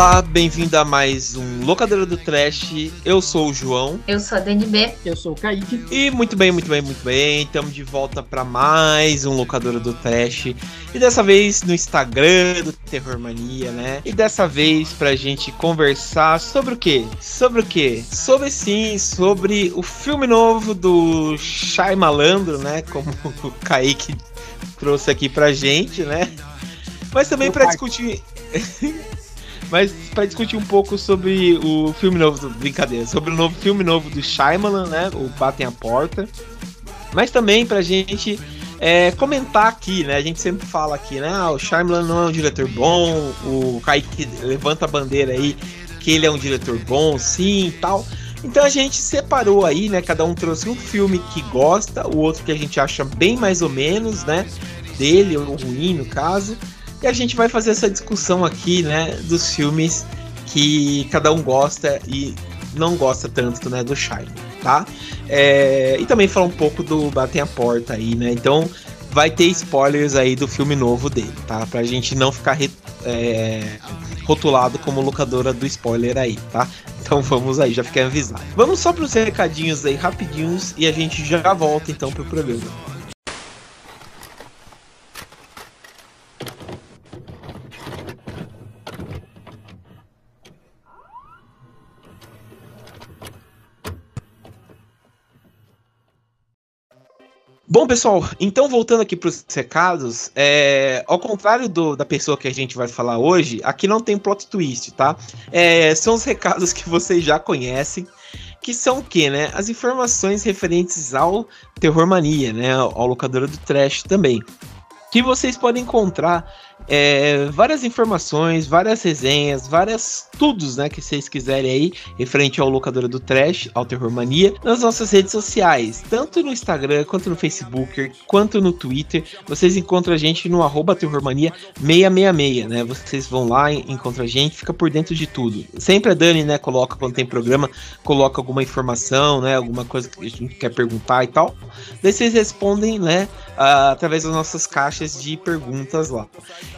Olá, bem-vindo a mais um Locadora do Trash. Eu sou o João. Eu sou a DNB. Eu sou o Kaique. E muito bem, muito bem, muito bem. Estamos de volta para mais um Locadora do Trash. E dessa vez no Instagram do Terror Mania, né? E dessa vez pra gente conversar sobre o quê? Sobre o quê? Sobre sim, sobre o filme novo do Shai Malandro, né? Como o Kaique trouxe aqui pra gente, né? Mas também para discutir. Mas para discutir um pouco sobre o filme novo, do, brincadeira, sobre o novo filme novo do Shyamalan, né? O Batem a Porta. Mas também pra gente é, comentar aqui, né? A gente sempre fala aqui, né? Ah, o Shyamalan não é um diretor bom, o Kaique levanta a bandeira aí que ele é um diretor bom, sim e tal. Então a gente separou aí, né? Cada um trouxe um filme que gosta, o outro que a gente acha bem mais ou menos, né? Dele, ou ruim no caso. E a gente vai fazer essa discussão aqui, né, dos filmes que cada um gosta e não gosta tanto, né, do Shine, tá? É, e também falar um pouco do Batem a Porta aí, né? Então vai ter spoilers aí do filme novo dele, tá? Pra gente não ficar é, rotulado como locadora do spoiler aí, tá? Então vamos aí, já fiquei avisado. Vamos só pros recadinhos aí rapidinhos e a gente já volta então pro programa. Bom, pessoal, então voltando aqui para os recados, é, ao contrário do, da pessoa que a gente vai falar hoje, aqui não tem plot twist, tá? É, são os recados que vocês já conhecem, que são o quê, né? As informações referentes ao Terror Mania, né? Ao locadora do Trash também. Que vocês podem encontrar é, várias informações, várias resenhas, várias tudos, né, que vocês quiserem aí, referente ao locadora do Trash, ao Terror Mania, nas nossas redes sociais, tanto no Instagram, quanto no Facebook, quanto no Twitter. Vocês encontram a gente no arroba Terrormania 666, né? Vocês vão lá, encontram a gente, fica por dentro de tudo. Sempre a Dani, né, coloca quando tem programa, coloca alguma informação, né, alguma coisa que a gente quer perguntar e tal. Daí vocês respondem, né, através das nossas caixas de perguntas lá.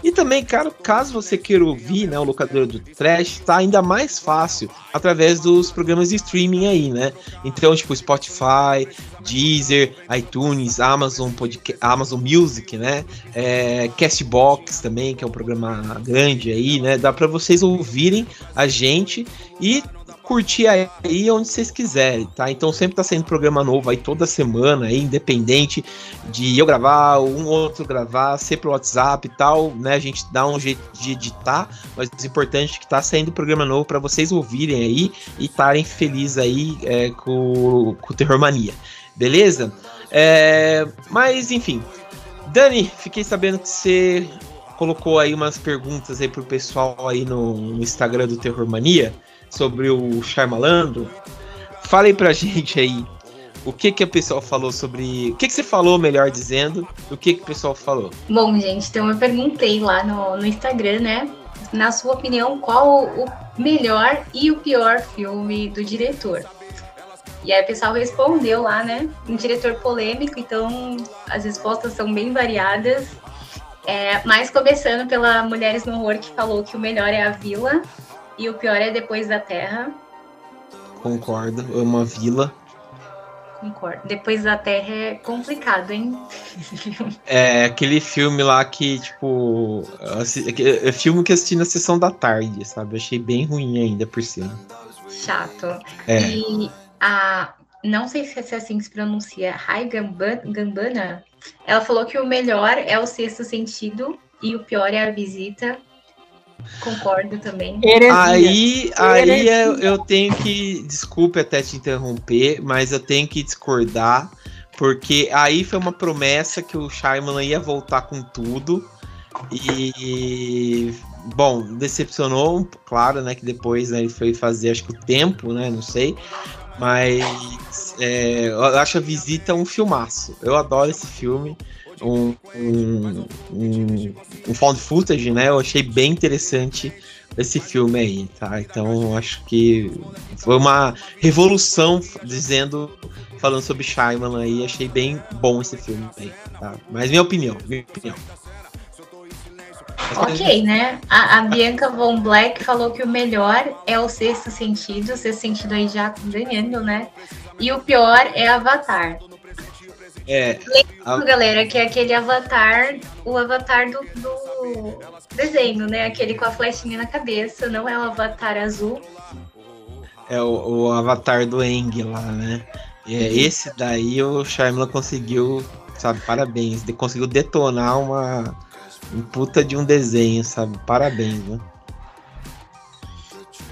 E também, cara, caso você queira ouvir, né, o locador do Trash, tá ainda mais fácil através dos programas de streaming aí, né? Então, tipo, Spotify, Deezer, iTunes, Amazon Amazon Music, né? É, Castbox também, que é um programa grande aí, né? Dá para vocês ouvirem a gente e curtir aí onde vocês quiserem, tá? Então sempre tá saindo programa novo aí toda semana, aí, independente de eu gravar, um outro gravar, ser pelo WhatsApp e tal, né? A gente dá um jeito de editar, mas o importante é que tá saindo programa novo para vocês ouvirem aí e estarem felizes aí é, com, com o Terror Mania, beleza? É, mas enfim, Dani, fiquei sabendo que você colocou aí umas perguntas aí pro pessoal aí no, no Instagram do Terror Mania sobre o Charmalandro. Fala aí pra gente aí o que que a pessoa falou sobre. O que que você falou, melhor dizendo, o que que o pessoal falou? Bom, gente, então eu perguntei lá no, no Instagram, né? Na sua opinião, qual o melhor e o pior filme do diretor? E aí o pessoal respondeu lá, né? Um diretor polêmico, então as respostas são bem variadas. É, mas começando pela Mulheres no Horror, que falou que o melhor é a Vila, e o pior é Depois da Terra. Concordo, é uma vila. Concordo. Depois da Terra é complicado, hein? é aquele filme lá que, tipo. É filme que assisti na sessão da tarde, sabe? achei bem ruim ainda por cima. Chato. É. E a. Não sei se é assim que se pronuncia, Rai Gambana. Ela falou que o melhor é o sexto sentido e o pior é a visita. Concordo também. Heresia. Aí, aí eu, eu tenho que. Desculpe até te interromper, mas eu tenho que discordar. Porque aí foi uma promessa que o Shyamalan ia voltar com tudo. E. Bom, decepcionou, claro, né? Que depois né, ele foi fazer, acho que o tempo, né? Não sei. Mas é, eu acho a visita um filmaço. Eu adoro esse filme um, um, um, um found footage, né? Eu achei bem interessante esse filme aí, tá? Então acho que foi uma revolução dizendo, falando sobre Shyamalan aí, achei bem bom esse filme aí, tá? Mas minha opinião, minha opinião. Ok, né? A, a, Bianca Von Black falou que o melhor é o sexto sentido, o sexto sentido aí já ganhando, né? E o pior é Avatar. É. a... galera, que é aquele avatar, o avatar do, do, desenho, né? Aquele com a flechinha na cabeça, não é o avatar azul. É o, o avatar do Eng lá, né? É, esse daí o Shyamalan conseguiu, sabe, parabéns. Ele conseguiu detonar uma um puta de um desenho, sabe? Parabéns, né?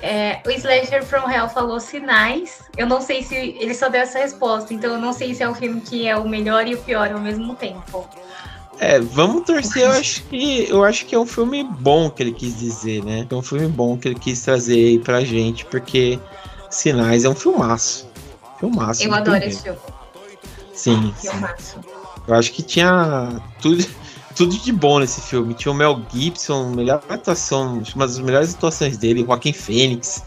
É, o Slasher from Hell falou sinais. Eu não sei se ele só deu essa resposta, então eu não sei se é um filme que é o melhor e o pior ao mesmo tempo. É, vamos torcer. Eu acho que eu acho que é um filme bom que ele quis dizer, né? É um filme bom que ele quis trazer aí pra gente, porque Sinais é um filmaço. Filmaço. Eu adoro esse filme. Sim. Filmaço. Eu acho que tinha tudo tudo de bom nesse filme. Tinha o Mel Gibson, melhor atuação, uma das melhores atuações dele, Joaquim Fênix.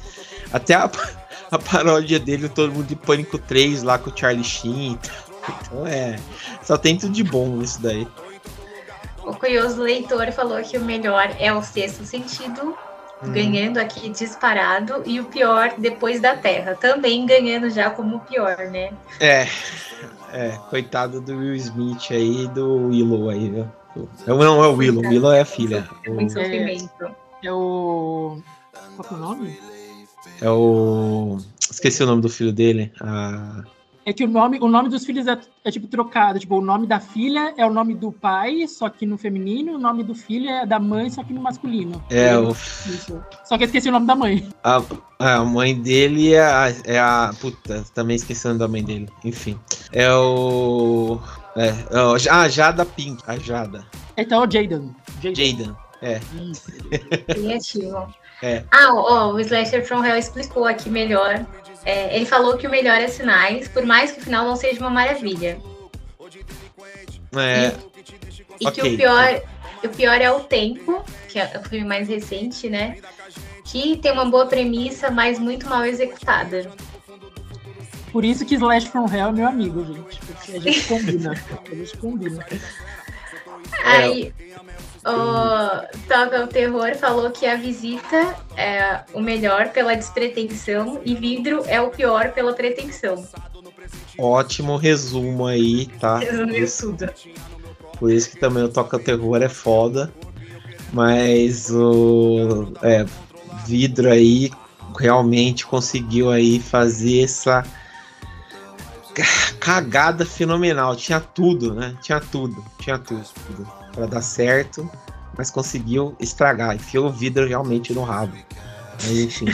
Até a, a paródia dele, Todo Mundo de Pânico 3, lá com o Charlie Sheen. Então é. Só tem tudo de bom nisso daí. O curioso leitor falou que o melhor é o sexto sentido, hum. ganhando aqui disparado, e o pior depois da Terra, também ganhando já como o pior, né? É, é, coitado do Will Smith aí do Willow aí, viu? Não, é o Willow. Willow é a filha. Muito sofrimento. É, é o. Qual é o nome? É o. Esqueci o nome do filho dele. A... É que o nome, o nome dos filhos é, é, tipo trocado. Tipo, o nome da filha é o nome do pai, só que no feminino, o nome do filho é da mãe, só que no masculino. É, o. Isso. Só que eu esqueci o nome da mãe. A, a mãe dele é a, é a. Puta, também esquecendo da mãe dele. Enfim. É o. É, a Jada Pink, a Jada. Então, o Jaden. Jaden, é. Criativo. É. Ah, ó, o Slasher from Hell explicou aqui melhor. É, ele falou que o melhor é sinais, por mais que o final não seja uma maravilha. É. E, e okay. que o pior, o pior é o tempo, que é o filme mais recente, né? Que tem uma boa premissa, mas muito mal executada. Por isso que Slash from Hell é meu amigo, gente. Porque a gente combina. a gente combina. Aí, o Toca o Terror falou que a visita é o melhor pela despretensão e vidro é o pior pela pretensão. Ótimo resumo aí, tá? Resumiu tudo. Por isso que também o Toca o Terror é foda. Mas o é, vidro aí realmente conseguiu aí fazer essa cagada fenomenal. Tinha tudo, né? Tinha tudo, tinha tudo, tudo para dar certo, mas conseguiu estragar. Enfiou o vidro realmente no rabo. Mas enfim.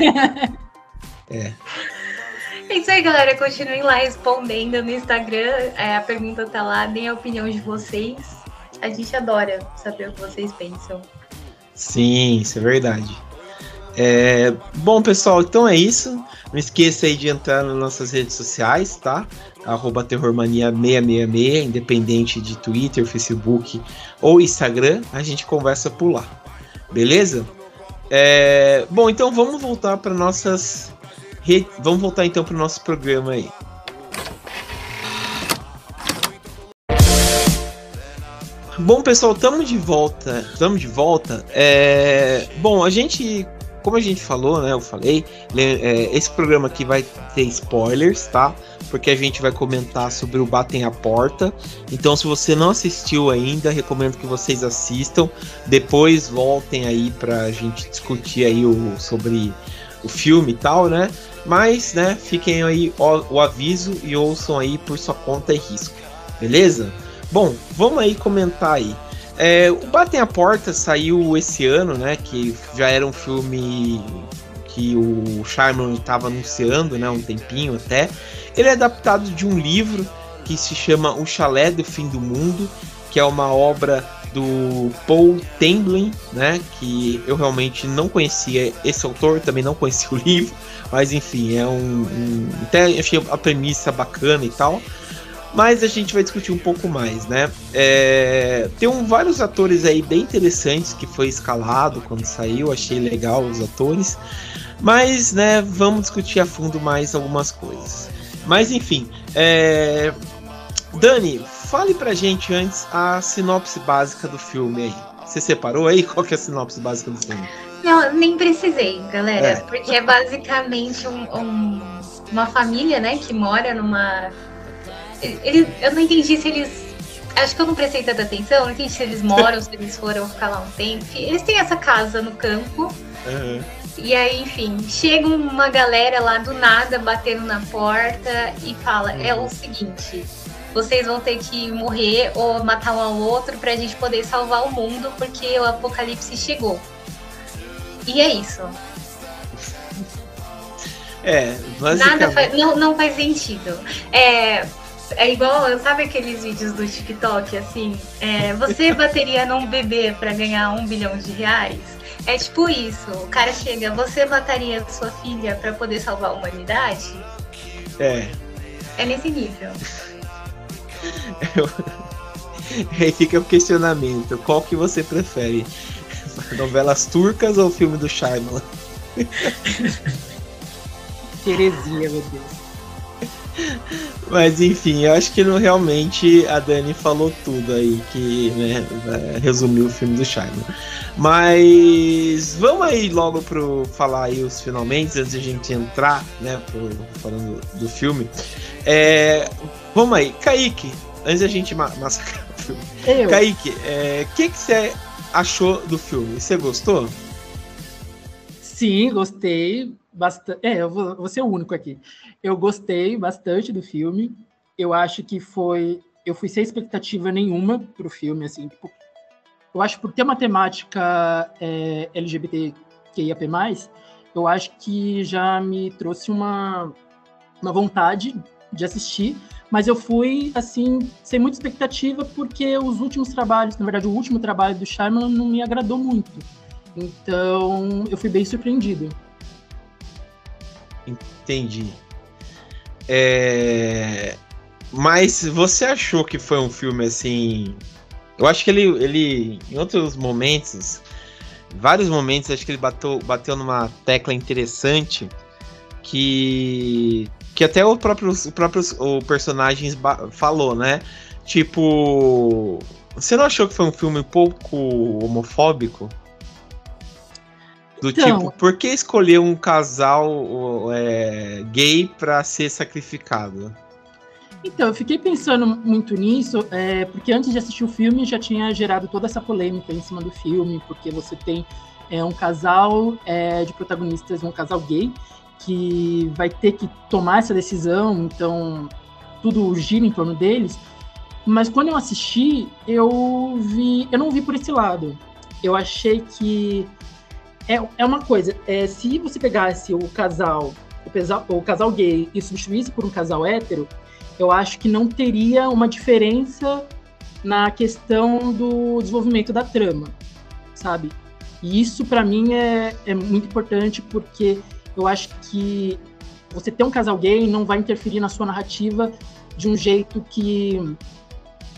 é. É isso aí, galera. Continuem lá respondendo no Instagram. É, a pergunta tá lá, deem a opinião de vocês. A gente adora saber o que vocês pensam. Sim, isso é verdade. É, bom, pessoal, então é isso. Não esqueça aí de entrar nas nossas redes sociais, tá? Arroba Terrormania666, independente de Twitter, Facebook ou Instagram, a gente conversa por lá. Beleza? É, bom, então vamos voltar para nossas redes. Vamos voltar então para o nosso programa aí. Bom, pessoal, estamos de volta. Estamos de volta. É... Bom, a gente como a gente falou, né? Eu falei, é, esse programa aqui vai ter spoilers, tá? Porque a gente vai comentar sobre o Batem a Porta. Então, se você não assistiu ainda, recomendo que vocês assistam. Depois voltem aí pra gente discutir aí o, sobre o filme e tal, né? Mas, né, fiquem aí o, o aviso e ouçam aí por sua conta e risco. Beleza? Bom, vamos aí comentar aí. É, o Batem a Porta saiu esse ano, né? Que já era um filme que o Shyamalan estava anunciando, né? Um tempinho até. Ele é adaptado de um livro que se chama O Chalé do Fim do Mundo, que é uma obra do Paul Temblin, né? Que eu realmente não conhecia esse autor, também não conhecia o livro, mas enfim, é um, um até achei a premissa bacana e tal mas a gente vai discutir um pouco mais, né? É, tem um, vários atores aí bem interessantes que foi escalado quando saiu, achei legal os atores, mas, né, vamos discutir a fundo mais algumas coisas. Mas, enfim, é... Dani, fale pra gente antes a sinopse básica do filme aí. Você separou aí? Qual que é a sinopse básica do filme? Não, nem precisei, galera, É. porque é basicamente um- um- uma família, né, que mora numa. Eu não entendi se eles. Acho que eu não prestei tanta atenção, não entendi se eles moram, se eles foram ficar lá um tempo. Eles têm essa casa no campo, Aham. e aí, enfim, chega uma galera lá do nada batendo na porta e fala: é o seguinte. Vocês vão ter que morrer ou matar um ao outro pra gente poder salvar o mundo, porque o apocalipse chegou. E é isso. É, Nada basicamente. faz, não, não faz sentido. É, é igual, sabe aqueles vídeos do TikTok, assim? É, você bateria num bebê pra ganhar um bilhão de reais? É tipo isso. O cara chega, você mataria sua filha pra poder salvar a humanidade? É. É nesse nível. Aí fica o questionamento: qual que você prefere? Novelas turcas ou filme do Shyamalan? Terezinha, meu Deus. Mas enfim, eu acho que não, realmente a Dani falou tudo aí, que né, é, resumiu o filme do Shyamalan. Mas vamos aí logo pro falar aí os finalmente, antes de a gente entrar, né, pro, falando do filme. É, vamos aí, Kaique, antes da gente ma massacrar o filme. Eu, Kaique, o que que você achou do filme? Você gostou? sim, gostei bastante. É, eu vou, vou ser o único aqui. Eu gostei bastante do filme. Eu acho que foi. Eu fui sem expectativa nenhuma pro filme, assim. Tipo, eu acho que por ter uma temática é, LGBTQIAP+, eu acho que já me trouxe uma, uma vontade de assistir, mas eu fui, assim, sem muita expectativa, porque os últimos trabalhos, na verdade, o último trabalho do Shyamalan não me agradou muito. Então, eu fui bem surpreendido. Entendi. É, Mas você achou que foi um filme assim. Eu acho que ele, ele em outros momentos, vários momentos, acho que ele bateu, bateu numa tecla interessante que que até o próprio, o próprio o personagem falou, né? Tipo, você não achou que foi um filme pouco homofóbico? Do Então- tipo, por que escolher um casal é, gay pra ser sacrificado? Então, eu fiquei pensando muito nisso, é, porque antes de assistir o filme já tinha gerado toda essa polêmica em cima do filme, porque você tem é, um casal é, de protagonistas, um casal gay, que vai ter que tomar essa decisão, então tudo gira em torno deles. Mas quando eu assisti, eu vi, eu não vi por esse lado. Eu achei que é, é uma coisa, é, se você pegasse o casal, o, pesa- o casal gay e substituísse por um casal hétero, eu acho que não teria uma diferença na questão do desenvolvimento da trama, sabe? E isso para mim é, é muito importante porque eu acho que você ter um casal gay não vai interferir na sua narrativa de um jeito que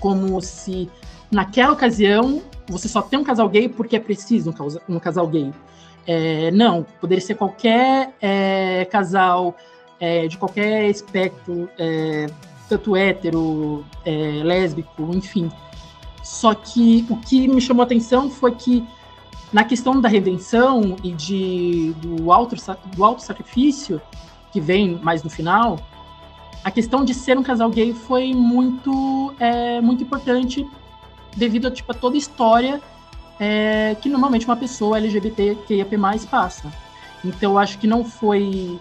como se naquela ocasião você só tem um casal gay porque é preciso um, um casal gay. É, não, poderia ser qualquer é, casal é, de qualquer espectro, é, tanto hétero, é, lésbico, enfim. Só que o que me chamou a atenção foi que na questão da redenção e de, do, auto, do sacrifício, que vem mais no final, a questão de ser um casal gay foi muito, é, muito importante devido a, tipo, a toda a história é, que normalmente uma pessoa LGBTQIAP+, passa. Então eu acho que não foi...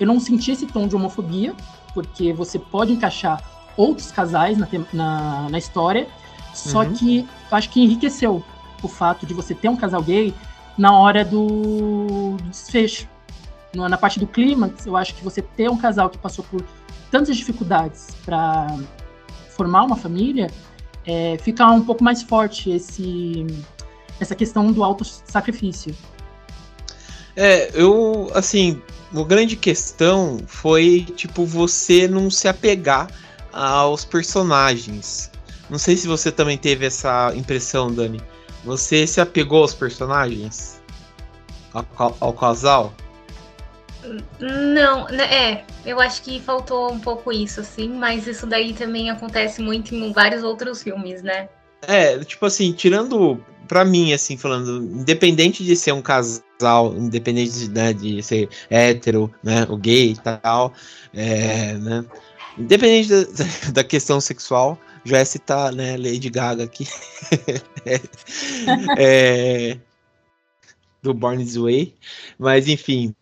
Eu não senti esse tom de homofobia, porque você pode encaixar outros casais na, na, na história, só Uhum. que eu acho que enriqueceu o fato de você ter um casal gay na hora do, do desfecho. Na, na parte do clímax, eu acho que você ter um casal que passou por tantas dificuldades para formar uma família, é, fica um pouco mais forte esse, essa questão do auto-sacrifício. É, eu, assim, a grande questão foi, tipo, você não se apegar aos personagens. Não sei se você também teve essa impressão, Dani. Você se apegou aos personagens? Ao, ca- ao casal? Não, né, é, eu acho que faltou um pouco isso, assim, mas isso daí também acontece muito em vários outros filmes, né? É, tipo assim, tirando pra mim, assim, falando, independente de ser um casal, independente de, né, de ser hétero, né, o gay e tal, é, né, independente da, da questão sexual, já é citar, né, Lady Gaga aqui, é, do Born This Way, mas enfim,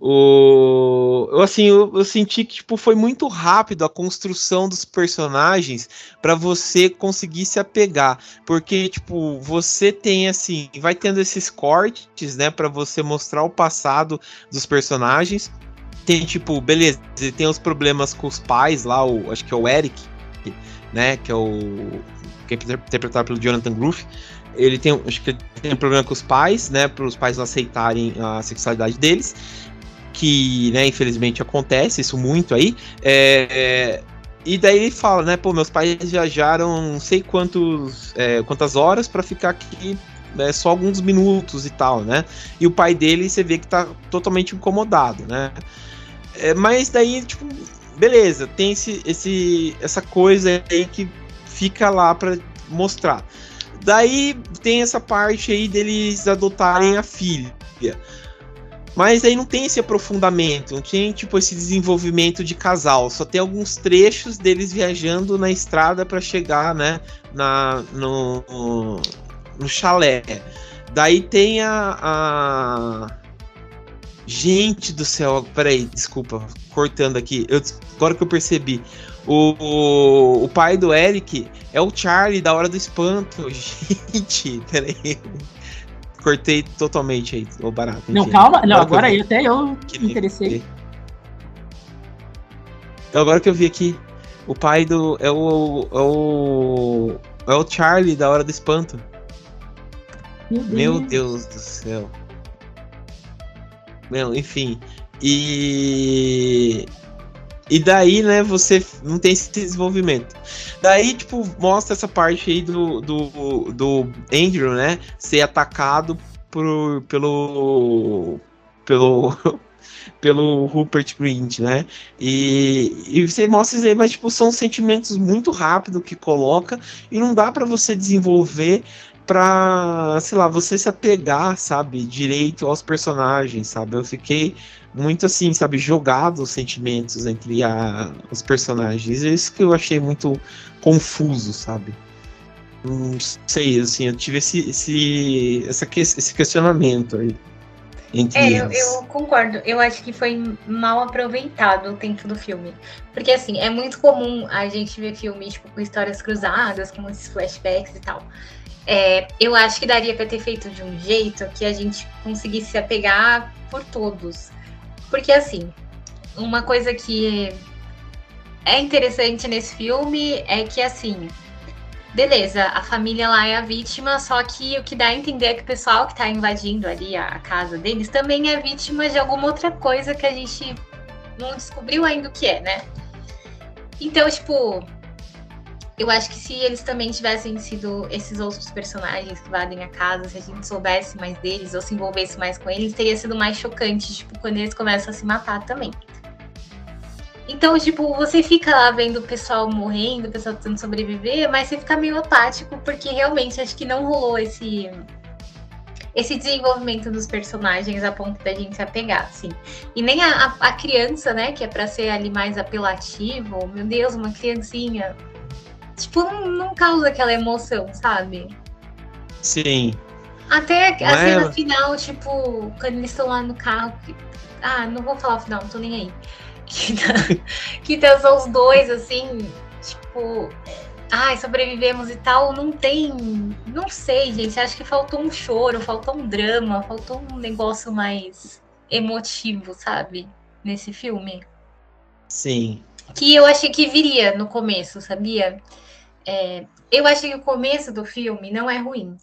o eu assim eu, eu, senti que tipo foi muito rápido a construção dos personagens para você conseguir se apegar. Porque tipo você tem assim vai tendo esses cortes né para você mostrar o passado dos personagens. Tem tipo beleza tem os problemas com os pais lá o acho que é o Eric né que é o que é interpretado pelo Jonathan Groove ele tem acho que tem um problema com os pais né para os pais não aceitarem a sexualidade deles que, né, infelizmente acontece isso muito aí. É, é, e daí ele fala, né, pô, meus pais viajaram não sei quantos, é, quantas horas para ficar aqui né, só alguns minutos e tal, né? E o pai dele, você vê que tá totalmente incomodado, né? É, mas daí, tipo, beleza, tem esse, esse, essa coisa aí que fica lá para mostrar. Daí tem essa parte aí deles adotarem a filha. Mas aí não tem esse aprofundamento, não tem tipo esse desenvolvimento de casal. Só tem alguns trechos deles viajando na estrada para chegar, né, na no, no chalé. Daí tem a, a... Gente do céu, peraí, desculpa, cortando aqui. Eu, agora que eu percebi. O, o, o, pai do Eric é o Charlie da Hora do Espanto. Gente, peraí cortei totalmente aí o barato. Não, calma. Não, agora aí até eu me interessei. Então, agora que eu vi aqui, o pai do. É o. É o. É o Charlie da Hora do Espanto. Meu Deus, Meu Deus do céu. Meu, enfim. E. E daí, né, você não tem esse desenvolvimento. Daí, tipo, mostra essa parte aí do, do, do Andrew, né, ser atacado por, pelo. pelo. Pelo Rupert Grint, né? E, e você mostra isso aí, mas tipo, são sentimentos muito rápidos que coloca e não dá para você desenvolver pra, sei lá, você se apegar, sabe, direito aos personagens, sabe? Eu fiquei muito assim, sabe, jogado os sentimentos entre a, os personagens. É isso que eu achei muito confuso, sabe? Não sei, assim, eu tive esse, esse, essa, esse questionamento aí. Entre é, eu, eu, concordo. Eu acho que foi mal aproveitado o tempo do filme. Porque, assim, é muito comum a gente ver filmes tipo, com histórias cruzadas, com esses flashbacks e tal. É, eu acho que daria para ter feito de um jeito que a gente conseguisse se apegar por todos. Porque, assim, uma coisa que é interessante nesse filme é que, assim, beleza, a família lá é a vítima, só que o que dá a entender é que o pessoal que tá invadindo ali a casa deles também é vítima de alguma outra coisa que a gente não descobriu ainda o que é, né? Então, tipo, eu acho que se eles também tivessem sido esses outros personagens que invadem a casa, se a gente soubesse mais deles ou se envolvesse mais com eles, teria sido mais chocante, tipo, quando eles começam a se matar também. Então, tipo, você fica lá vendo o pessoal morrendo, o pessoal tentando sobreviver, mas você fica meio apático, porque realmente acho que não rolou esse esse desenvolvimento dos personagens a ponto da gente se apegar, assim. E nem a, a, a criança, né, que é para ser ali mais apelativo, meu Deus, uma criancinha, tipo, não, não causa aquela emoção, sabe? Sim. Até a Mas... cena final, tipo, quando eles estão lá no carro. Ah, não vou falar o final, não tô nem aí. Que, tá, que tá só os dois, assim, tipo. Ai, sobrevivemos e tal. Não tem. Não sei, gente. Acho que faltou um choro, faltou um drama, faltou um negócio mais emotivo, sabe? Nesse filme. Sim. Que eu achei que viria no começo, sabia? É, eu achei que o começo do filme não é ruim.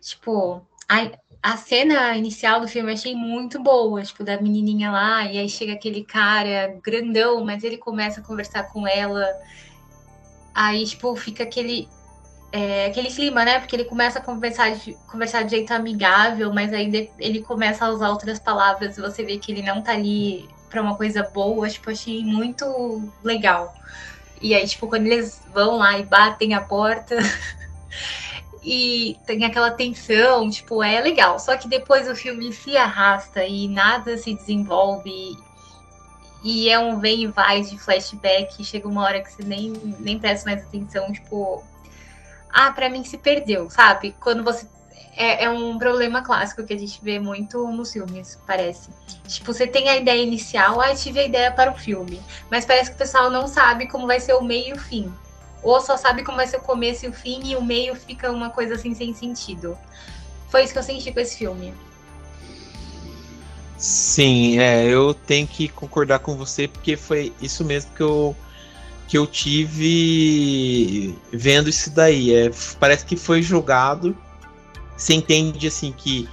Tipo, a, a cena inicial do filme eu achei muito boa, tipo, da menininha lá, e aí chega aquele cara grandão, mas ele começa a conversar com ela. Aí, tipo, fica aquele. É, aquele clima, né? Porque ele começa a conversar de, conversar de jeito amigável, mas aí ele começa a usar outras palavras e você vê que ele não tá ali pra uma coisa boa. Tipo, achei muito legal. E aí, tipo, quando eles vão lá e batem a porta. e tem aquela tensão, tipo, é legal. Só que depois o filme se arrasta e nada se desenvolve. E é um vem e vai de flashback. Chega uma hora que você nem, nem presta mais atenção, tipo. Ah, pra mim se perdeu, sabe? Quando você. É, é um problema clássico que a gente vê muito nos filmes, parece. Tipo, você tem a ideia inicial, ah, tive a ideia para o filme. Mas parece que o pessoal não sabe como vai ser o meio e o fim ou só sabe como vai ser o começo e o fim, e o meio fica uma coisa assim sem sentido. Foi isso que eu senti com esse filme. Sim, é, eu tenho que concordar com você, porque foi isso mesmo que eu, que eu tive vendo isso daí. É, parece que foi jogado. Você entende assim que,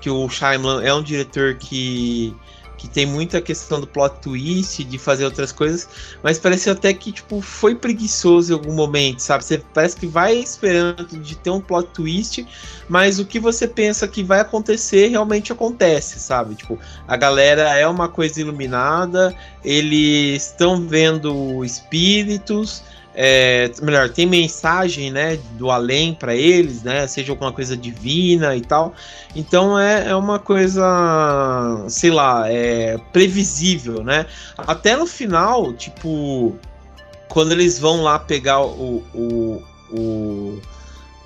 que o Shyamalan é um diretor que que tem muita questão do plot twist, de fazer outras coisas, mas parece até que tipo foi preguiçoso em algum momento, sabe? Você parece que vai esperando de ter um plot twist, mas o que você pensa que vai acontecer realmente acontece, sabe? Tipo, a galera é uma coisa iluminada, eles estão vendo espíritos, é, melhor, tem mensagem, né, do além para eles, né, seja alguma coisa divina e tal. Então é, é uma coisa, sei lá, é previsível, né? Até no final, tipo, quando eles vão lá pegar o, o, o,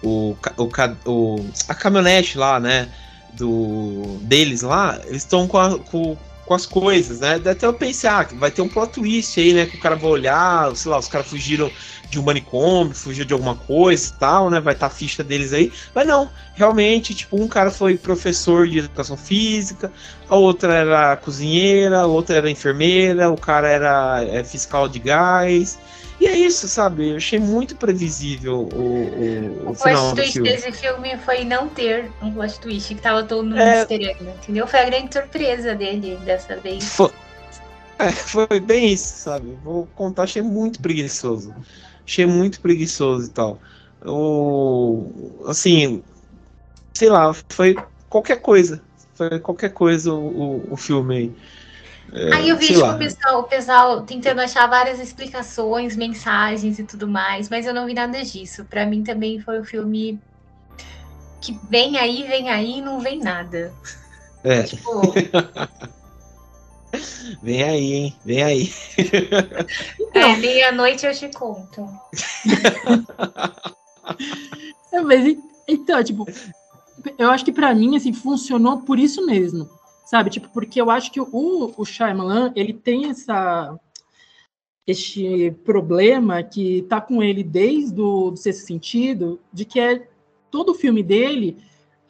o, o, o a caminhonete lá, né, do deles lá, eles estão com, com com as coisas, né? Até eu pensei, ah, vai ter um plot twist aí, né? Que o cara vai olhar, sei lá, os caras fugiram de um manicômio, fugiram de alguma coisa e tal, né? Vai estar tá a ficha deles aí. Mas não, realmente, tipo, um cara foi professor de educação física, a outra era cozinheira, a outra era enfermeira, o cara era é, fiscal de gás. E é isso, sabe? Eu achei muito previsível o, o, o, final twist filme. desse filme foi não ter um plot twist, que tava todo mundo é... esperando, entendeu? Foi a grande surpresa dele dessa vez. Foi... É, foi bem isso, sabe? Vou contar, achei muito preguiçoso. Achei muito preguiçoso e tal. O, assim, sei lá, foi qualquer coisa. Foi qualquer coisa o, o, o filme aí. É, Aí eu vi tipo, o, pessoal, o pessoal tentando achar várias explicações, mensagens e tudo mais, mas eu não vi nada disso. Para mim também foi um filme que vem aí, vem aí e não vem nada. É. Tipo... vem aí, hein? Vem aí. É, meia-noite eu te conto. é, mas então, tipo, eu acho que para mim, assim, funcionou por isso mesmo sabe? Tipo, porque eu acho que o, o Shyamalan, ele tem essa este problema que tá com ele desde o do sexto sentido, de que é todo o filme dele,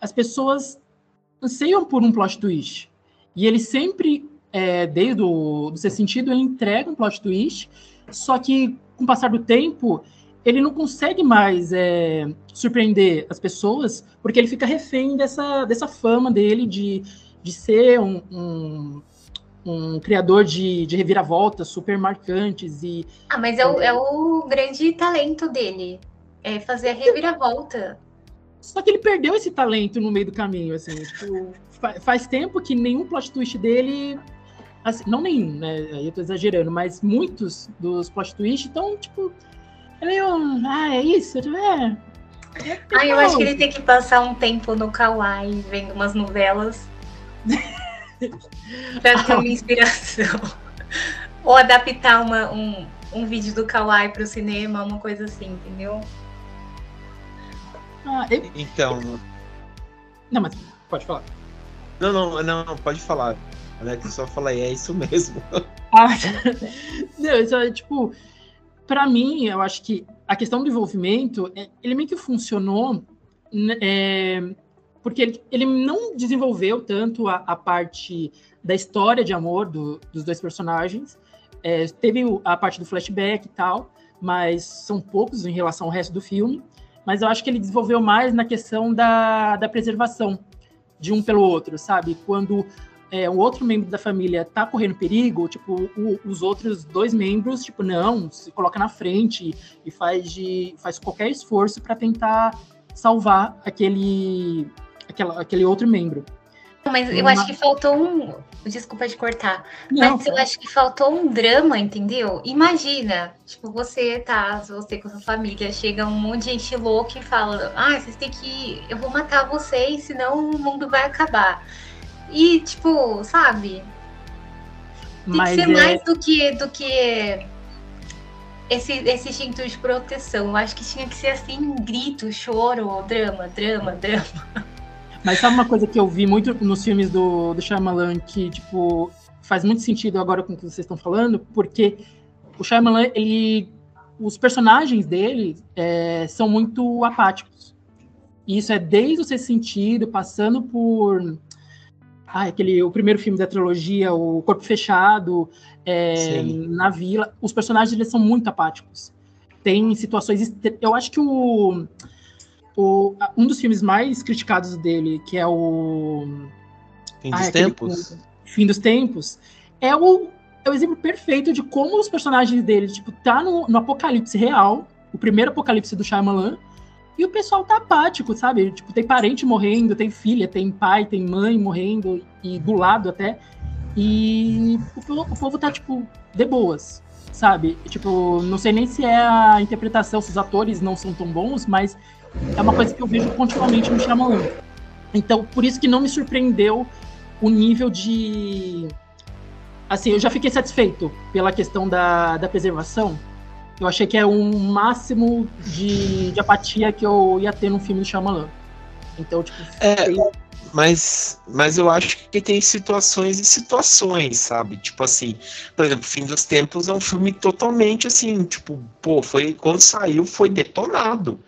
as pessoas anseiam por um plot twist. E ele sempre, é, desde o do sexto sentido, ele entrega um plot twist, só que com o passar do tempo, ele não consegue mais é, surpreender as pessoas, porque ele fica refém dessa, dessa fama dele de de ser um, um, um criador de, de reviravoltas super marcantes e. Ah, mas é o, é o grande talento dele. É fazer a reviravolta. Só que ele perdeu esse talento no meio do caminho, assim. Tipo, faz tempo que nenhum plot twist dele. Assim, não nenhum, né? Eu tô exagerando, mas muitos dos plot twists estão, tipo. É meio. Ah, é isso? É. é ah, eu acho que ele tem que passar um tempo no Kawaii vendo umas novelas pra ter uma inspiração. Ou adaptar uma, um, um vídeo do Kawaii pro cinema, uma coisa assim, entendeu? Ah, eu... Então. Não, mas pode falar. Não, não, não, pode falar. Alex só fala, é isso mesmo. Ah, não, só, tipo, para mim, eu acho que a questão do envolvimento, é, ele meio que funcionou né, é, porque ele, ele não desenvolveu tanto a, a parte da história de amor do, dos dois personagens. É, teve a parte do flashback e tal, mas são poucos em relação ao resto do filme. Mas eu acho que ele desenvolveu mais na questão da, da preservação de um pelo outro, sabe? Quando é, um outro membro da família tá correndo perigo, tipo, o, os outros dois membros, tipo, não, se coloca na frente e faz, de, faz qualquer esforço para tentar salvar aquele aquela, aquele outro membro. Mas eu Uma- acho que faltou um. Desculpa de cortar. Não, Mas eu acho que faltou um drama, entendeu? Imagina, tipo, você tá, você com sua família, chega um monte de gente louca e fala, ah, vocês têm que. Eu vou matar vocês, senão o mundo vai acabar. E, tipo, sabe? Tem mas que ser é- mais do que do que esse, esse instinto de proteção. Eu acho que tinha que ser assim, grito, choro, drama, drama, drama. Mas sabe uma coisa que eu vi muito nos filmes do, do Shyamalan que, tipo, faz muito sentido agora com o que vocês estão falando, porque o Shyamalan, ele... Os personagens dele é, são muito apáticos. E isso é desde o Sexto Sentido, passando por... Ah, aquele, o primeiro filme da trilogia, O Corpo Fechado, é. Na Vila. Os personagens, eles são muito apáticos. Tem situações... Eu acho que o... O, um dos filmes mais criticados dele, que é o Fim ah, dos é aquele- tempos. Fim dos Tempos, é o, é o exemplo perfeito de como os personagens dele, tipo, tá no, no apocalipse real, o primeiro apocalipse do Shyamalan, e o pessoal tá apático, sabe? Tipo, tem parente morrendo, tem filha, tem pai, tem mãe morrendo, e do lado até, e o, po- o povo tá, tipo, de boas, sabe? Tipo, não sei nem se é a interpretação, se os atores não são tão bons, mas é uma coisa que eu vejo continuamente no Shyamalan. Então, por isso que não me surpreendeu o nível de. Assim, eu já fiquei satisfeito pela questão da, da preservação. Eu achei que é um máximo de, de apatia que eu ia ter num filme do Shyamalan. Então, tipo, É, Mas, mas eu acho que tem situações e situações, sabe? Tipo assim, por exemplo, Fim dos Tempos é um filme totalmente assim, tipo, pô, foi quando saiu foi detonado.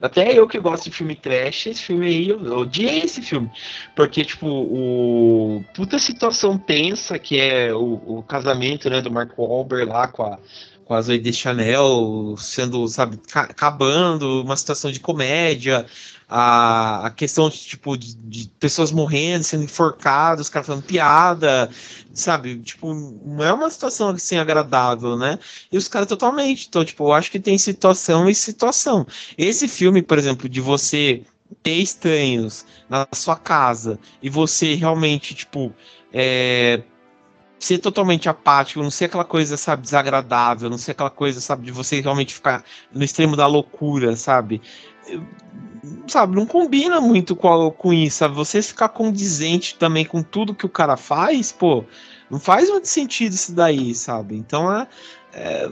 Até eu que gosto de filme trash, esse filme aí, eu, odiei esse filme. Porque, tipo, o. Puta situação tensa que é o, o casamento, né, do Mark Wahlberg lá com a. Com a Zoe de Chanel sendo, sabe, ca- acabando, uma situação de comédia, a, a questão de, tipo, de, de pessoas morrendo, sendo enforcadas, os caras falando piada, sabe? Tipo, não é uma situação assim agradável, né? E os caras totalmente. Então, tipo, eu acho que tem situação e situação. Esse filme, por exemplo, de você ter estranhos na sua casa e você realmente, tipo, é, ser totalmente apático, não ser aquela coisa, sabe, desagradável, não ser aquela coisa, sabe, de você realmente ficar no extremo da loucura, sabe? Sabe, não combina muito com, com isso, sabe? Você ficar condizente também com tudo que o cara faz, pô, não faz muito sentido isso daí, sabe? Então é. é,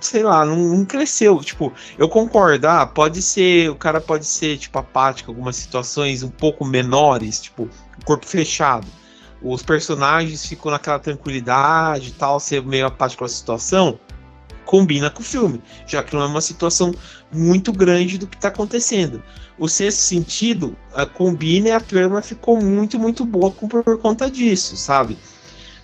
sei lá, não, não cresceu. Tipo, eu concordo, ah, pode ser, o cara pode ser, tipo, apático algumas situações um pouco menores, tipo, corpo fechado. Os personagens ficam naquela tranquilidade e tal, ser meio apático com a situação, combina com o filme, já que não é uma situação muito grande do que está acontecendo. O sexto sentido ah, combina e a trama ficou muito, muito boa por conta disso, sabe?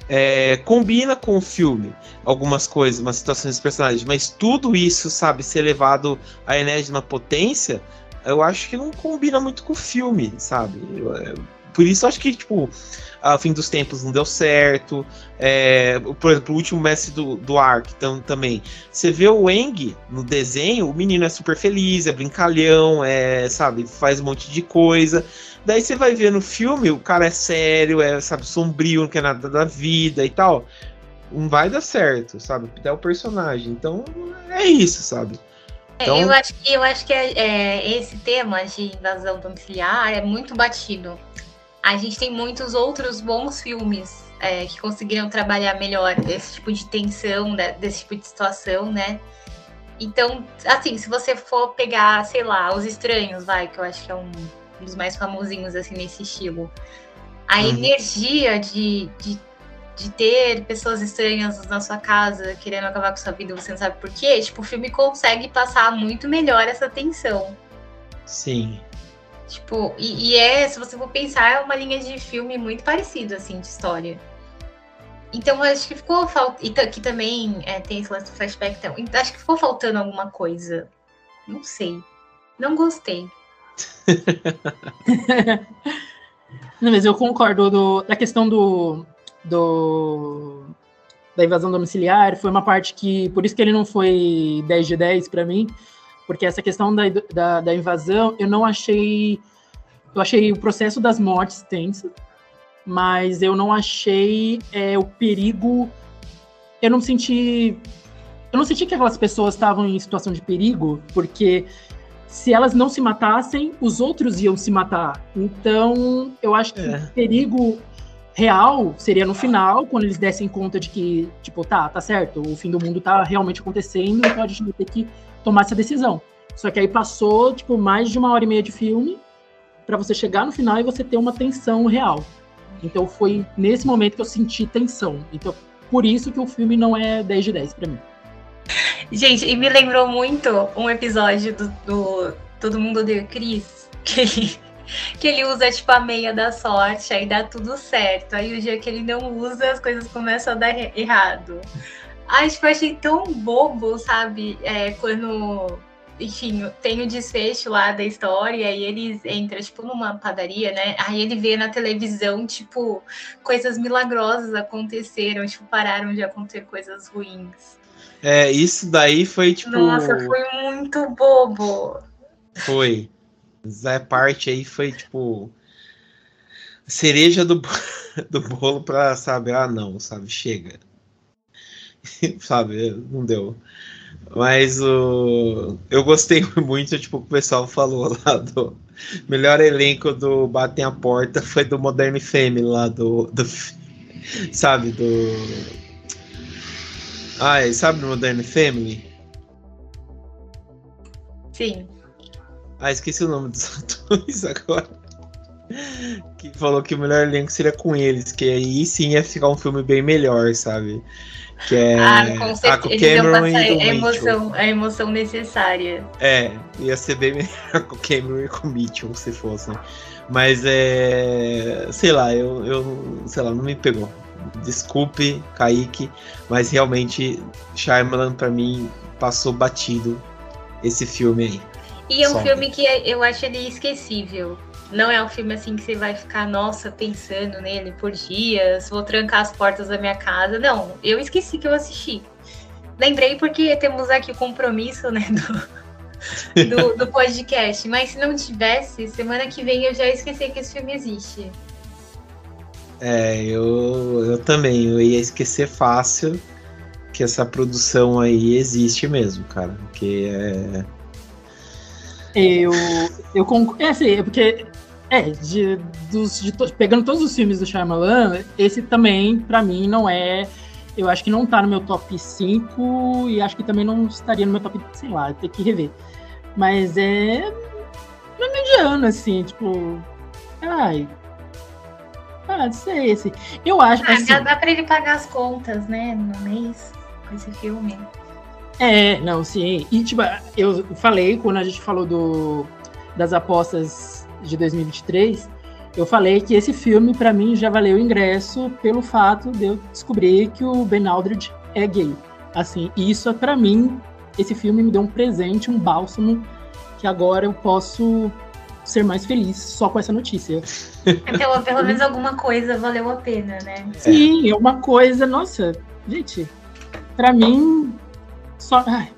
É, combina com o filme algumas coisas, umas situações dos personagens, mas tudo isso, sabe, ser levado à enésima potência, eu acho que não combina muito com o filme, sabe? Eu, é, por isso acho que, tipo, a Fim dos Tempos não deu certo. É, por exemplo, o último mestre do, do Ark tam, também. Você vê o Eng no desenho, o menino é super feliz, é brincalhão, é, sabe, faz um monte de coisa. Daí você vai ver no filme, o cara é sério, é, sabe, sombrio, não quer nada da vida e tal. Não vai dar certo, sabe? Até o personagem. Então, é isso, sabe? É, Então- eu acho que, eu acho que é, é, esse tema de invasão domiciliar é muito batido. A gente tem muitos outros bons filmes é, que conseguiram trabalhar melhor esse tipo de tensão, né, desse tipo de situação, né? Então, assim, se você for pegar, sei lá, Os Estranhos, vai, que eu acho que é um dos mais famosinhos, assim, nesse estilo. A Uhum. energia de, de, de ter pessoas estranhas na sua casa querendo acabar com sua vida, você não sabe por quê, tipo, o filme consegue passar muito melhor essa tensão. Sim. Tipo, e, e é, se você for pensar, é uma linha de filme muito parecida, assim, de história. Então, acho que ficou faltando. Ta- que também é, tem esse lance do flashback. Então, acho que ficou faltando alguma coisa. Não sei. Não gostei. Não, mas eu concordo do, da questão do, do da invasão domiciliar, foi uma parte que, por isso que ele não foi 10 de 10 para mim, porque essa questão da, da, da invasão, eu não achei, eu achei o processo das mortes tenso, mas eu não achei é, o perigo. Eu não senti. Eu não senti que aquelas pessoas estavam em situação de perigo, porque se elas não se matassem, os outros iam se matar. Então, eu acho que É. o perigo real seria no final, quando eles dessem conta de que, tipo, tá, tá certo, o fim do mundo tá realmente acontecendo, então a gente vai ter que tomar essa decisão. Só que aí passou, tipo, mais de uma hora e meia de filme pra você chegar no final e você ter uma tensão real. Então foi nesse momento que eu senti tensão. Então, por isso que o filme não é 10 de 10 pra mim. Gente, e me lembrou muito um episódio do, do Todo Mundo Odeia o Chris, que que ele usa, tipo, a meia da sorte, aí dá tudo certo. Aí o dia que ele não usa, as coisas começam a dar errado. Ai, tipo, eu achei tão bobo, sabe? É, quando, enfim, tem o desfecho lá da história e eles entram, tipo, numa padaria, né? Aí ele vê na televisão, tipo, coisas milagrosas aconteceram, tipo, pararam de acontecer coisas ruins. É, isso daí foi tipo. Nossa, foi muito bobo. Foi. Essa parte aí foi tipo. Cereja do, do bolo pra, sabe, ah não, sabe, chega. sabe, não deu. Mas o. Eu gostei muito, tipo, o pessoal falou lá do. Melhor elenco do Batem a Porta foi do Modern Family lá do. do sabe, do. Ai, sabe do Modern Family? Sim. Ah, esqueci o nome dos atores agora. Que falou que o melhor elenco seria com eles, que aí sim ia ficar um filme bem melhor, sabe? Que é ah, com certeza. e a Mitchell. emoção, a emoção necessária. É, ia ser bem melhor com o Cameron e com o Mitchell, se fossem. Mas é. Sei lá, eu, eu. Sei lá, não me pegou. Desculpe, Kaique, mas realmente Shyamalan pra mim passou batido esse filme aí. E é um filme que é- eu acho ele esquecível. Não é um filme assim que você vai ficar, nossa, pensando nele por dias, vou trancar as portas da minha casa. Não, eu esqueci que eu assisti. Lembrei porque temos aqui o compromisso, né, do, do, do podcast. Mas se não tivesse, semana que vem eu já esqueci que esse filme existe. É, eu, eu também, eu ia esquecer fácil que essa produção aí existe mesmo, cara. Porque é. Eu, eu concordo. É assim, é porque. É, de, dos, de to- pegando todos os filmes do Shyamalan, esse também, pra mim, não é. Eu acho que não tá no meu top 5 e acho que também não estaria no meu top, sei lá, tem que rever. Mas é. É mediano, assim, tipo. Ai. Ah, não sei, assim. Eu acho. Ah, assim, dá, dá pra ele pagar as contas, né, no mês com esse filme. É, não, sim. E, tipo, eu falei, quando a gente falou do, das apostas de 2023, eu falei que esse filme, pra mim, já valeu o ingresso pelo fato de eu descobrir que o Ben Aldridge é gay. Assim, isso, pra mim, esse filme me deu um presente, um bálsamo, que agora eu posso ser mais feliz só com essa notícia. Pelo, pelo menos alguma coisa valeu a pena, né? Sim, é uma coisa, nossa, gente, pra mim, só. ai,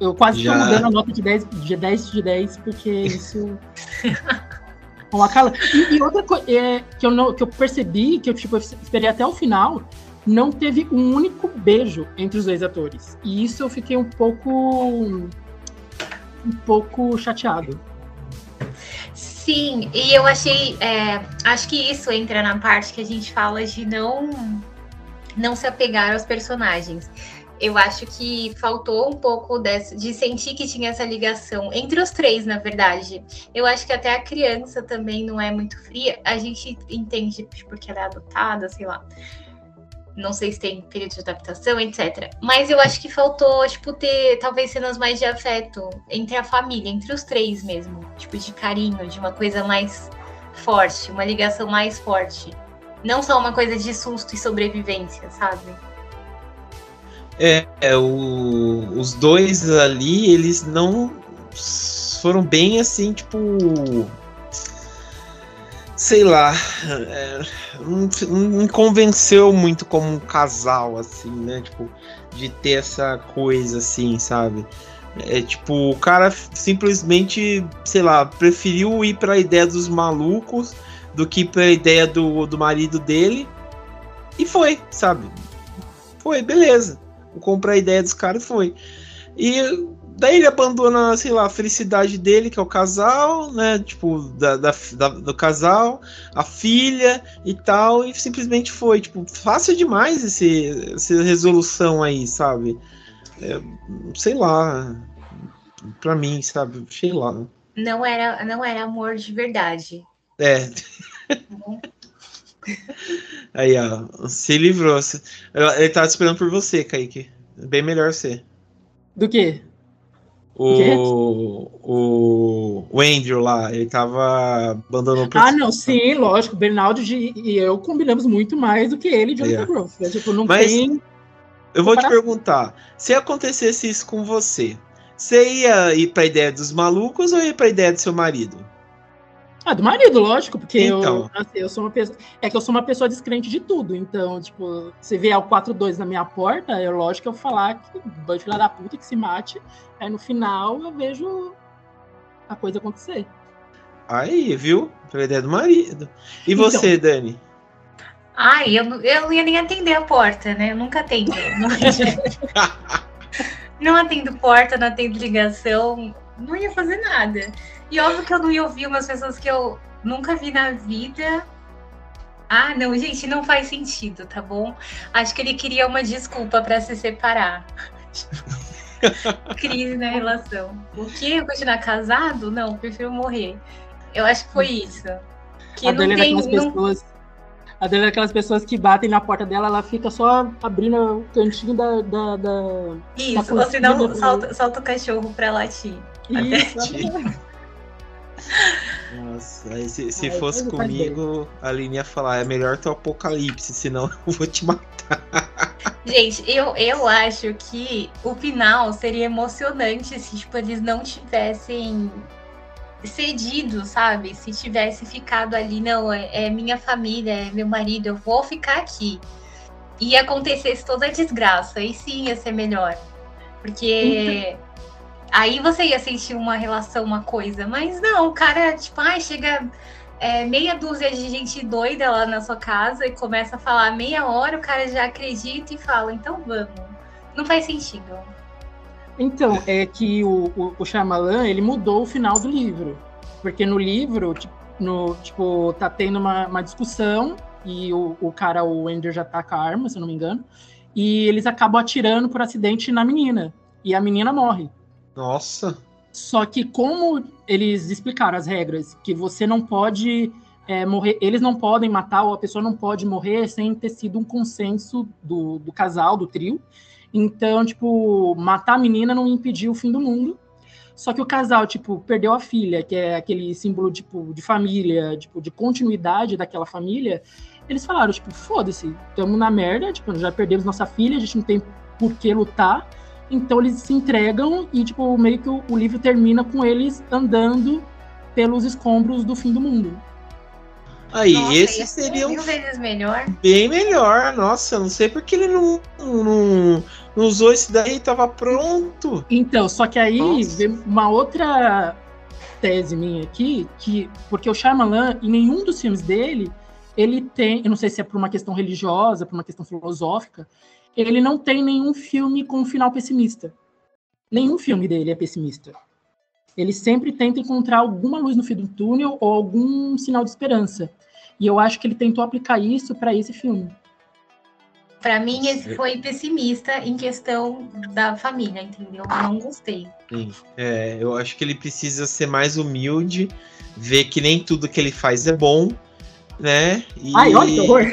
eu quase Já- tô mudando a nota de 10 de 10, de 10 porque isso. é uma cala. E, e outra coisa é, que, eu não, que eu percebi, que eu tipo, esperei até o final, não teve um único beijo entre os dois atores. E isso eu fiquei um pouco. um pouco chateado. Sim, e eu achei. é, acho que isso entra na parte que a gente fala de não, não se apegar aos personagens. Eu acho que faltou um pouco de sentir que tinha essa ligação entre os três, na verdade. Eu acho que até a criança também não é muito fria. A gente entende porque ela é adotada, sei lá. Não sei se tem período de adaptação, etc. Mas eu acho que faltou, tipo, ter talvez cenas mais de afeto entre a família, entre os três mesmo. Tipo, de carinho, de uma coisa mais forte, uma ligação mais forte. Não só uma coisa de susto e sobrevivência, sabe? É, é, o- os dois ali, eles não foram bem assim, tipo. Sei lá. é, não, não convenceu muito como um casal, assim, né? Tipo, de ter essa coisa assim, sabe? É tipo, o cara simplesmente, sei lá, preferiu ir pra ideia dos malucos do que pra ideia do, do marido dele. E foi, sabe? Foi, beleza. Comprei a ideia dos caras e foi. E daí ele abandona, sei lá, a felicidade dele, que é o casal, né? Tipo, da, da, da- do casal, a filha e tal, e simplesmente foi. Tipo, fácil demais esse, essa resolução aí, sabe? É, sei lá. Pra mim, sabe? Sei lá. Não era, não era amor de verdade. É. Aí, ó. Se livrou. Se- Ele tava esperando por você, Kaique. Bem melhor você. Do quê? O, o, o Andrew lá, ele tava abandonando o Ah, não, sim, lógico. Bernardo de- e eu combinamos muito mais do que ele e Jonathan Yeah. Groff. né? Tipo, não Mas- tem. Eu vou te perguntar: se acontecesse isso com você, você ia ir pra ideia dos malucos ou ia pra ideia do seu marido? Ah, do marido, lógico, porque Então. eu, assim, eu sou uma pessoa. É que eu sou uma pessoa descrente de tudo. Então, tipo, se vier o 4-2 na minha porta, é lógico que eu falar que dois filha da puta que se mate. Aí no final eu vejo a coisa acontecer. Aí, viu? Pra ideia do marido. E Então. você, Dani? Ai, eu, não- eu não ia nem atender a porta, né? Eu nunca atendo. Não, não atendo porta, não atendo ligação, não ia fazer nada. E óbvio que eu não ia ouvir umas pessoas que eu nunca vi na vida. Ah, não, gente, não faz sentido, tá bom? Acho que ele queria uma desculpa pra se separar. Crise na relação. O quê? Continuar casado? Não, prefiro morrer. Eu acho que foi isso. Que a não Dani é tem. daquelas não- pessoas. A Dani é daquelas pessoas que batem na porta dela, ela fica só abrindo o cantinho da. da, da... Isso, Tá ou senão solta, solta o cachorro pra latir. Isso. Nossa, aí se, se Ai, fosse faz- faz comigo, a Aline ia falar: é melhor ter o apocalipse, senão eu vou te matar. Gente, eu, eu acho que o final seria emocionante se tipo, eles não tivessem cedido, sabe? Se tivesse ficado ali, não, é, é minha família, é meu marido, eu vou ficar aqui. E acontecesse toda a desgraça, aí sim ia ser melhor. Porque aí você ia sentir uma relação, uma coisa. Mas não, o cara, tipo, ai, chega é, meia dúzia de gente doida lá na sua casa e começa a falar meia hora, o cara já acredita e fala, então vamos. Não faz sentido. Então, é que o, o, o Shyamalan, ele mudou o final do livro. Porque no livro, tipo, no, tipo tá tendo uma, uma discussão e o, o cara, o Ender, já tá com a arma, se eu não me engano. E eles acabam atirando por acidente na menina. E a menina morre. Nossa. Só que como eles explicaram as regras, que você não pode é, morrer, eles não podem matar, ou a pessoa não pode morrer sem ter sido um consenso do, do casal, do trio. Então, tipo, matar a menina não impediu o fim do mundo. Só que o casal, tipo, perdeu a filha, que é aquele símbolo, tipo, de família, tipo, de continuidade daquela família. Eles falaram, tipo, foda-se, estamos na merda, tipo, já perdemos nossa filha, a gente não tem por que lutar. Então eles se entregam e, tipo, meio que o, o livro termina com eles andando pelos escombros do fim do mundo. Aí, Nossa, esse ia ser seria um mil vezes melhor. bem melhor. Nossa, não sei porque ele não, não, não usou esse daí, tava pronto. Então, só que aí Nossa. vem uma outra tese minha aqui, que porque o Shyamalan, em nenhum dos filmes dele, ele tem, eu não sei se é por uma questão religiosa, por uma questão filosófica, ele não tem nenhum filme com um final pessimista. Nenhum filme dele é pessimista. Ele sempre tenta encontrar alguma luz no fim do túnel ou algum sinal de esperança. E eu acho que ele tentou aplicar isso para esse filme. Pra mim, esse foi pessimista em questão da família, entendeu? Eu não gostei. Sim. É, eu acho que ele precisa ser mais humilde, ver que nem tudo que ele faz é bom, né? E... Ai, olha que horror!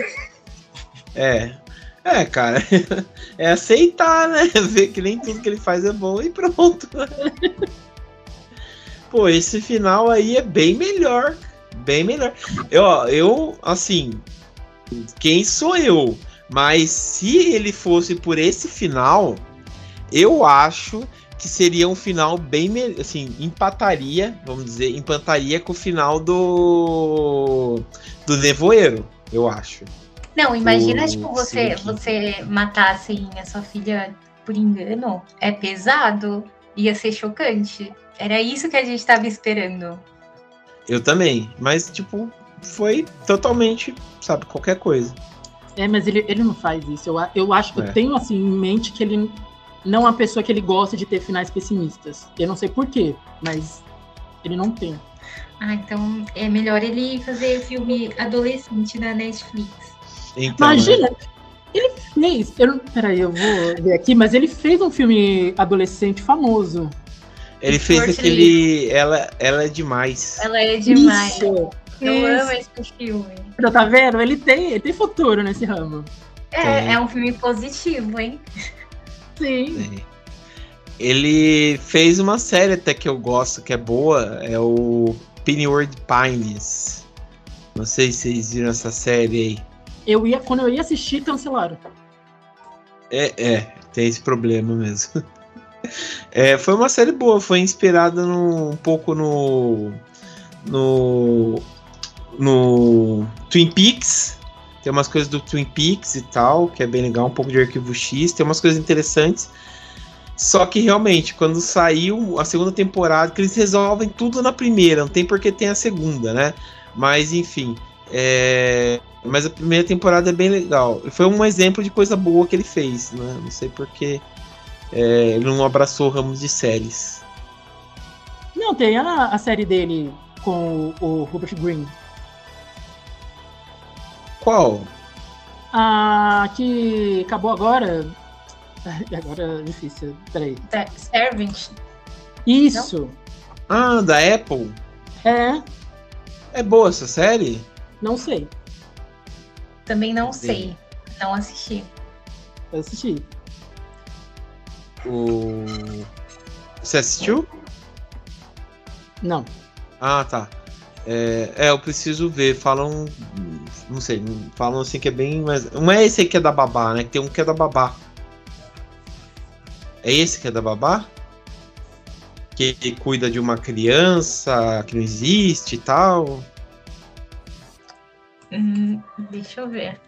É. É, cara. É aceitar, né? Ver que nem tudo que ele faz é bom e pronto. Pô, esse final aí é bem melhor. Bem melhor. Eu, eu assim. Quem sou eu? Mas se ele fosse por esse final, eu acho que seria um final bem melhor. Assim, empataria, vamos dizer, empataria com o final do. Do Nevoeiro, eu acho. Não, imagina, O tipo, você, você matar, assim, a sua filha por engano. É pesado. Ia ser chocante. Era isso que a gente tava esperando. Eu também. Mas, tipo, foi totalmente, sabe, qualquer coisa. É, mas ele, ele não faz isso. Eu, a- eu acho que É. eu tenho assim em mente que ele não é uma pessoa que ele gosta de ter finais pessimistas. Eu não sei porquê, mas ele não tem. Ah, então é melhor ele fazer filme adolescente na Netflix. Então, né? Imagina, ele fez. Eu, não- peraí, eu vou ver aqui, mas ele fez um filme adolescente famoso. ele fez Forte aquele. Ela, ela é demais. Ela é demais. Isso. Eu Isso. amo esse filme. Então, Tá vendo? Ele tem, ele tem futuro nesse ramo. É, Tem. é um filme positivo, hein? Sim. É. Ele fez uma série até que eu gosto, que é boa, é o Pennyworth Pines. Não sei se vocês viram essa série aí. Eu ia, quando eu ia assistir, cancelaram. É, é, tem esse problema mesmo. É, foi uma série boa, foi inspirada no- um pouco no. no. no Twin Peaks. Tem umas coisas do Twin Peaks e tal, que é bem legal, um pouco de arquivo X, tem umas coisas interessantes. Só que realmente, quando saiu a segunda temporada, que eles resolvem tudo na primeira, não tem porque tem a segunda, né? Mas enfim. é, Mas a primeira temporada é bem legal. Foi um exemplo de coisa boa que ele fez, né? Não sei porque é, ele não abraçou ramos de séries. Não, tem a, a série dele com o, o Robert Greene. Qual? A que acabou agora. Ai, Agora é difícil. Peraí. Da Servant. Isso. Ah, da Apple. É, É boa essa série? não sei. Também não Sim. sei. Não assisti. Eu assisti. O... Você assistiu? Não. Ah, tá. É, é, eu preciso ver. Falam. Não sei, falam assim que é bem. Mas, não é esse aí que é da babá, né? Que tem um que é da babá. É esse que é da babá? Que cuida de uma criança que não existe e tal. Hum, deixa eu ver.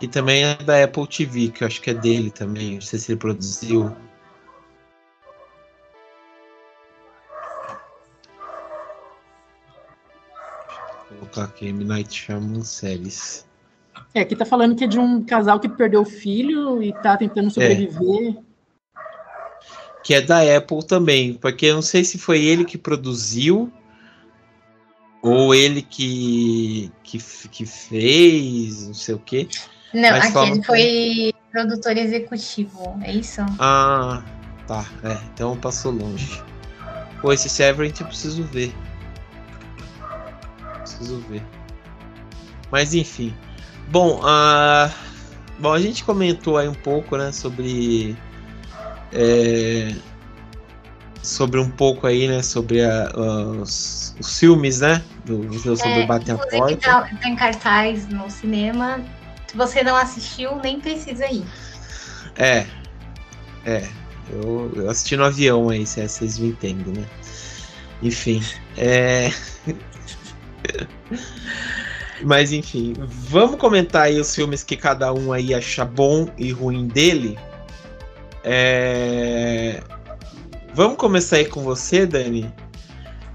E também é da Apple TV, que eu acho que é dele também. Não sei se ele produziu. Vou colocar aqui M. Night Shyamalan séries. É, aqui tá falando que é de um casal que perdeu o filho e tá tentando sobreviver. Que é da Apple também. Porque eu não sei se foi ele que produziu. Ou ele que, que, que fez, não sei o quê. Não, aqui ele que- foi produtor executivo, é isso? Ah, tá. É, então passou longe. Pô, esse Severance eu preciso ver. Preciso ver. Mas enfim. Bom, a bom, a gente comentou aí um pouco, né, sobre é, sobre um pouco aí, né, sobre a- os, os filmes, né, do Museu sobre É, Batem a Porta. tá, tá em cartaz no cinema. Se você não assistiu, nem precisa ir. É. É. Eu, eu assisti no avião aí, se é, vocês me entendem, né? Enfim. É. Mas enfim, vamos comentar aí os filmes que cada um aí acha bom e ruim dele. É... Vamos começar aí com você, Dani.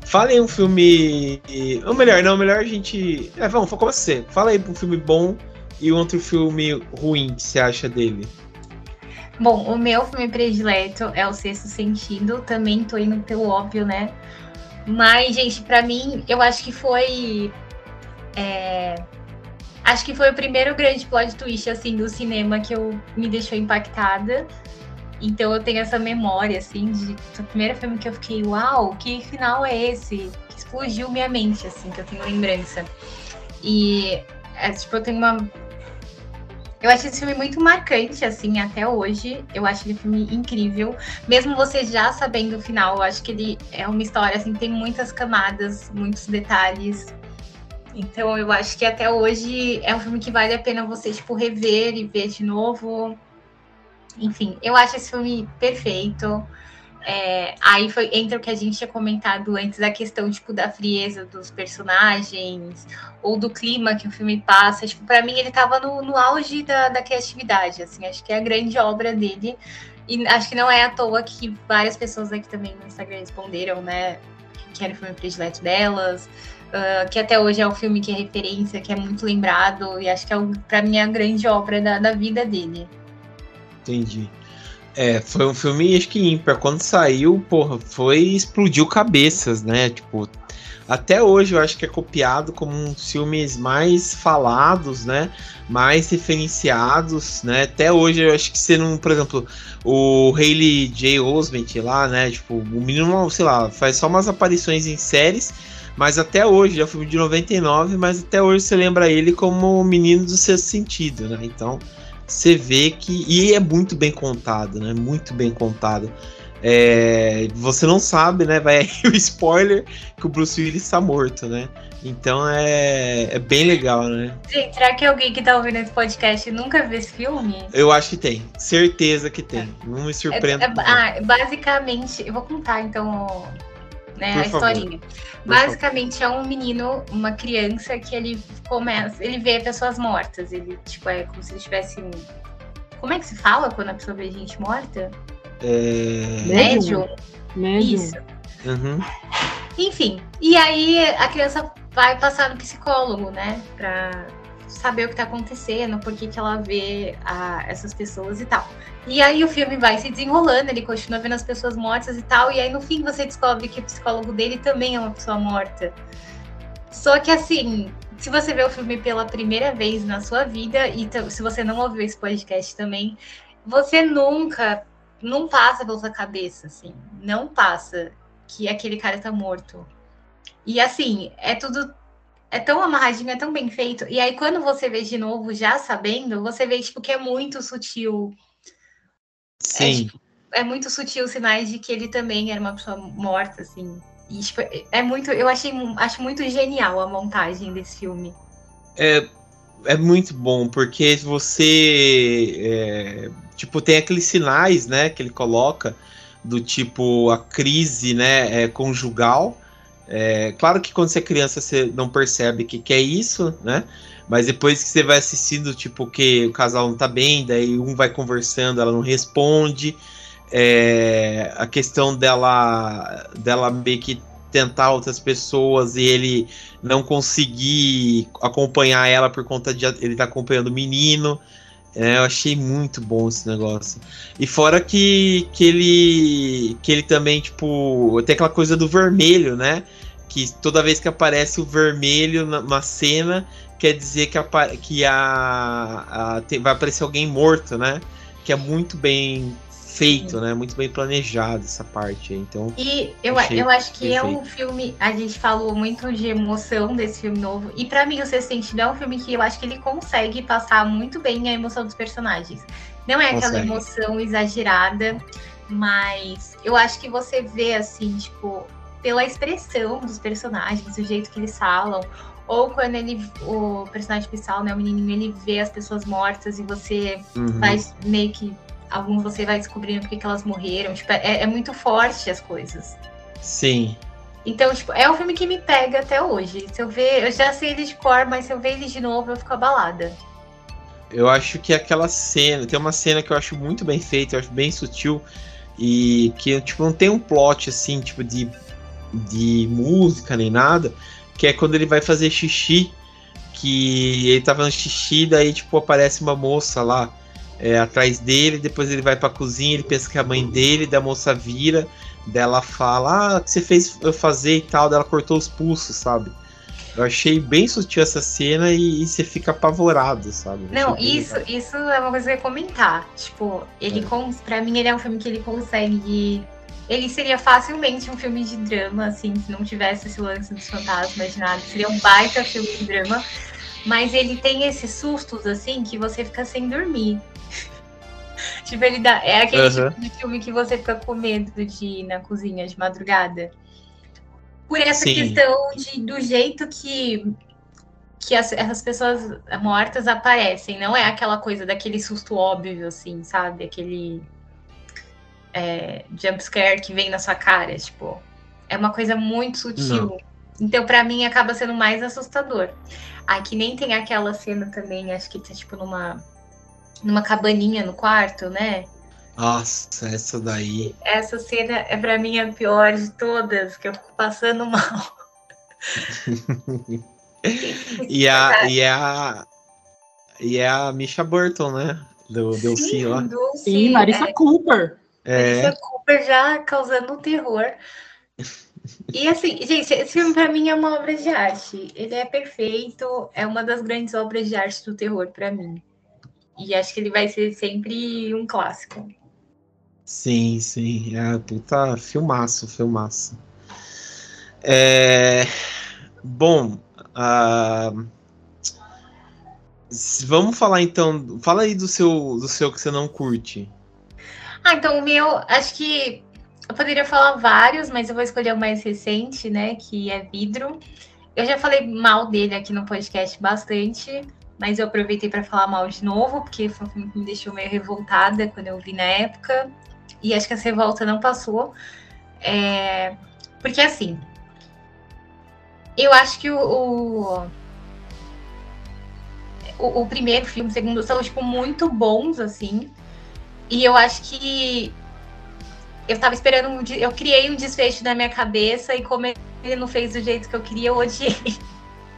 Fala aí um filme. Ou melhor, não, melhor a gente. É, vamos, com você. Fala aí um filme bom e um outro filme ruim que você acha dele. Bom, o meu filme predileto é O Sexto Sentido. Também tô indo pelo óbvio, né? Mas, gente, pra mim, eu acho que foi. é, Acho que foi o primeiro grande plot twist, assim, do cinema que eu me deixou impactada. Então eu tenho essa memória, assim, de do primeiro filme que eu fiquei, uau, que final é esse? Que explodiu minha mente, assim, que eu tenho lembrança. E, é, tipo, eu tenho uma eu acho esse filme muito marcante, assim, até hoje. Eu acho ele um filme incrível. Mesmo você já sabendo o final, eu acho que ele é uma história, assim, tem muitas camadas, muitos detalhes. Então eu acho que até hoje é um filme que vale a pena você, tipo, rever e ver de novo. Enfim, eu acho esse filme perfeito. É, aí foi entre o que a gente tinha comentado antes, a questão, tipo, da frieza dos personagens, ou do clima que o filme passa. Tipo, para mim ele tava no, no auge da, da criatividade, assim, acho que é a grande obra dele. E acho que não é à toa que várias pessoas aqui também no Instagram responderam, né? que era o filme predileto delas, uh, que até hoje é o filme que é referência, que é muito lembrado, e acho que é, para mim, a grande obra da, da vida dele. Entendi. É, foi um filme, acho que ímpar. Quando saiu, porra, foi. explodiu cabeças, né? Tipo, até hoje eu acho que é copiado como um dos filmes mais falados, né? Mais referenciados, né? Até hoje eu acho que não, por exemplo, o Hayley J. Osment lá, né? Tipo, o menino, sei lá, faz só umas aparições em séries, mas até hoje, é um filme de 99, mas até hoje você lembra ele como o menino do sexto sentido, né? Então, você vê que. E é muito bem contado, né? Muito bem contado. É, você não sabe, né? Vai aí o spoiler que o Bruce Willis está morto, né? Então é, é bem legal, né? Gente, será que alguém que tá ouvindo esse podcast nunca viu esse filme? Eu acho que tem. Certeza que tem. Não me surpreenda. É, é, ah, basicamente, eu vou contar então né, a historinha. Basicamente é um menino, uma criança que ele começa, ele vê pessoas mortas. Ele, tipo, é como se ele tivesse. Como é que se fala quando a pessoa vê gente morta? É... Médium. Médium. Isso. Uhum. Enfim, e aí a criança vai passar no psicólogo, né? Pra saber o que tá acontecendo, por que, que ela vê a, essas pessoas e tal. E aí o filme vai se desenrolando, ele continua vendo as pessoas mortas e tal, e aí no fim você descobre que o psicólogo dele também é uma pessoa morta. Só que assim, se você vê o filme pela primeira vez na sua vida, e se você não ouviu esse podcast também, você nunca não passa pela sua cabeça, assim, não passa que aquele cara tá morto. E assim, é tudo é tão amarradinho, é tão bem feito. E aí quando você vê de novo, já sabendo, você vê tipo que é muito sutil. Sim. É, tipo, é muito sutil sinais de que ele também era uma pessoa morta, assim. E, tipo, é muito, eu achei, acho muito genial a montagem desse filme. É, é muito bom, porque você é, tipo, tem aqueles sinais, né, que ele coloca do tipo a crise, né, é, conjugal. É, claro que quando você é criança você não percebe que, que é isso, né? Mas depois que você vai assistindo, tipo, que o casal não tá bem, daí um vai conversando, ela não responde. É, a questão dela, dela meio que tentar outras pessoas e ele não conseguir acompanhar ela por conta de ele tá acompanhando o menino. É, eu achei muito bom esse negócio. E fora que, que ele que ele também, tipo, tem aquela coisa do vermelho, né? Que toda vez que aparece o vermelho numa cena, quer dizer que, a, que a, a vai aparecer alguém morto, né? Que é muito bem feito, né? Muito bem planejado essa parte. Então. E eu, eu acho que perfeito. é um filme. A gente falou muito de emoção desse filme novo. E para mim, o Sexto Sentido é um filme que eu acho que ele consegue passar muito bem a emoção dos personagens. Não é aquela consegue. emoção exagerada, mas eu acho que você vê assim, tipo, pela expressão dos personagens, o jeito que eles falam, ou quando ele, o personagem principal, né, o menininho, ele vê as pessoas mortas e você uhum. vai meio que alguns você vai descobrindo porque que elas morreram. Tipo, é, é, muito forte as coisas. Sim. Então, tipo, é um filme que me pega até hoje. Se eu ver, eu já sei ele de cor, mas se eu ver ele de novo, eu fico abalada. Eu acho que aquela cena, tem uma cena que eu acho muito bem feita, eu acho bem sutil e que tipo não tem um plot assim, tipo de de música nem nada, que é quando ele vai fazer xixi, que ele tá fazendo xixi, daí tipo aparece uma moça lá é, atrás dele, depois ele vai pra cozinha, ele pensa que é a mãe dele, da moça vira, dela fala, ah, o que você fez eu fazer e tal, dela cortou os pulsos, sabe? Eu achei bem sutil essa cena e, e você fica apavorado, sabe? Não, isso, isso é uma coisa que eu ia comentar. Tipo, ele, é. com, pra mim, ele é um filme que ele consegue. Ele seria facilmente um filme de drama, assim, se não tivesse esse lance dos fantasmas de nada. Seria um baita filme de drama. Mas ele tem esses sustos, assim, que você fica sem dormir. Tipo, ele dá. É aquele uhum. tipo de filme que você fica com medo de ir na cozinha de madrugada. Por essa Sim. questão de, do jeito que, que as, essas pessoas mortas aparecem. Não é aquela coisa daquele susto óbvio, assim, sabe? Aquele é, jumpscare que vem na sua cara. Tipo, é uma coisa muito sutil. Não. Então, para mim, acaba sendo mais assustador. Aqui nem tem aquela cena também, acho que tá tipo numa numa cabaninha no quarto, né? Nossa, essa daí. Essa cena é pra mim a pior de todas, que eu fico passando mal. E a, e a. E é a Misha Burton, né? Do Delcy lá. Dulce, E Marissa é, Cooper. É. Marissa Cooper já causando terror. E assim, gente, esse filme pra mim é uma obra de arte. Ele é perfeito, é uma das grandes obras de arte do terror pra mim. E acho que ele vai ser sempre um clássico. Sim, sim. É puta filmaço, filmaço. É, Bom, s- vamos falar então. Fala aí do seu, do seu que você não curte. Ah, então o meu, acho que eu poderia falar vários, mas eu vou escolher o mais recente, né? Que é Vidro. Eu já falei mal dele aqui no podcast bastante, mas eu aproveitei para falar mal de novo, porque foi um filme que me deixou meio revoltada quando eu vi na época. E acho que essa revolta não passou. É, Porque assim, eu acho que o, o, o- primeiro filme, o segundo, são, tipo, muito bons, assim. E eu acho que eu tava esperando um. Eu criei um desfecho na minha cabeça e como ele não fez do jeito que eu queria, eu odiei.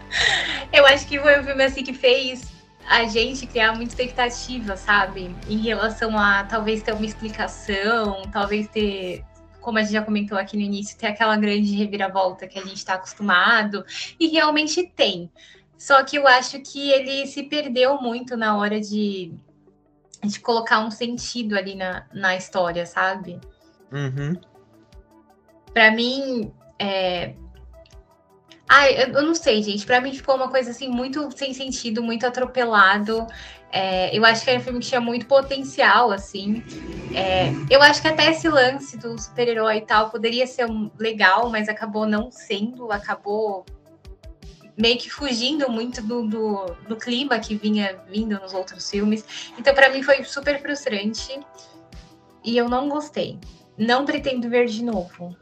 Eu acho que foi um filme assim que fez a gente criar muita expectativa, sabe? Em relação a talvez ter uma explicação, talvez ter, como a gente já comentou aqui no início, ter aquela grande reviravolta que a gente está acostumado. E realmente tem. Só que eu acho que ele se perdeu muito na hora de, de colocar um sentido ali na, na história, sabe? Uhum. Pra mim, é... Ai, eu, não sei, gente. Pra mim ficou uma coisa assim muito sem sentido, muito atropelado. É, eu acho que era um filme que tinha muito potencial, assim. É, eu acho que até esse lance do super-herói e tal poderia ser legal, mas acabou não sendo, acabou meio que fugindo muito do, do, do clima que vinha vindo nos outros filmes. Então, pra mim, foi super frustrante. E eu não gostei. Não pretendo ver de novo.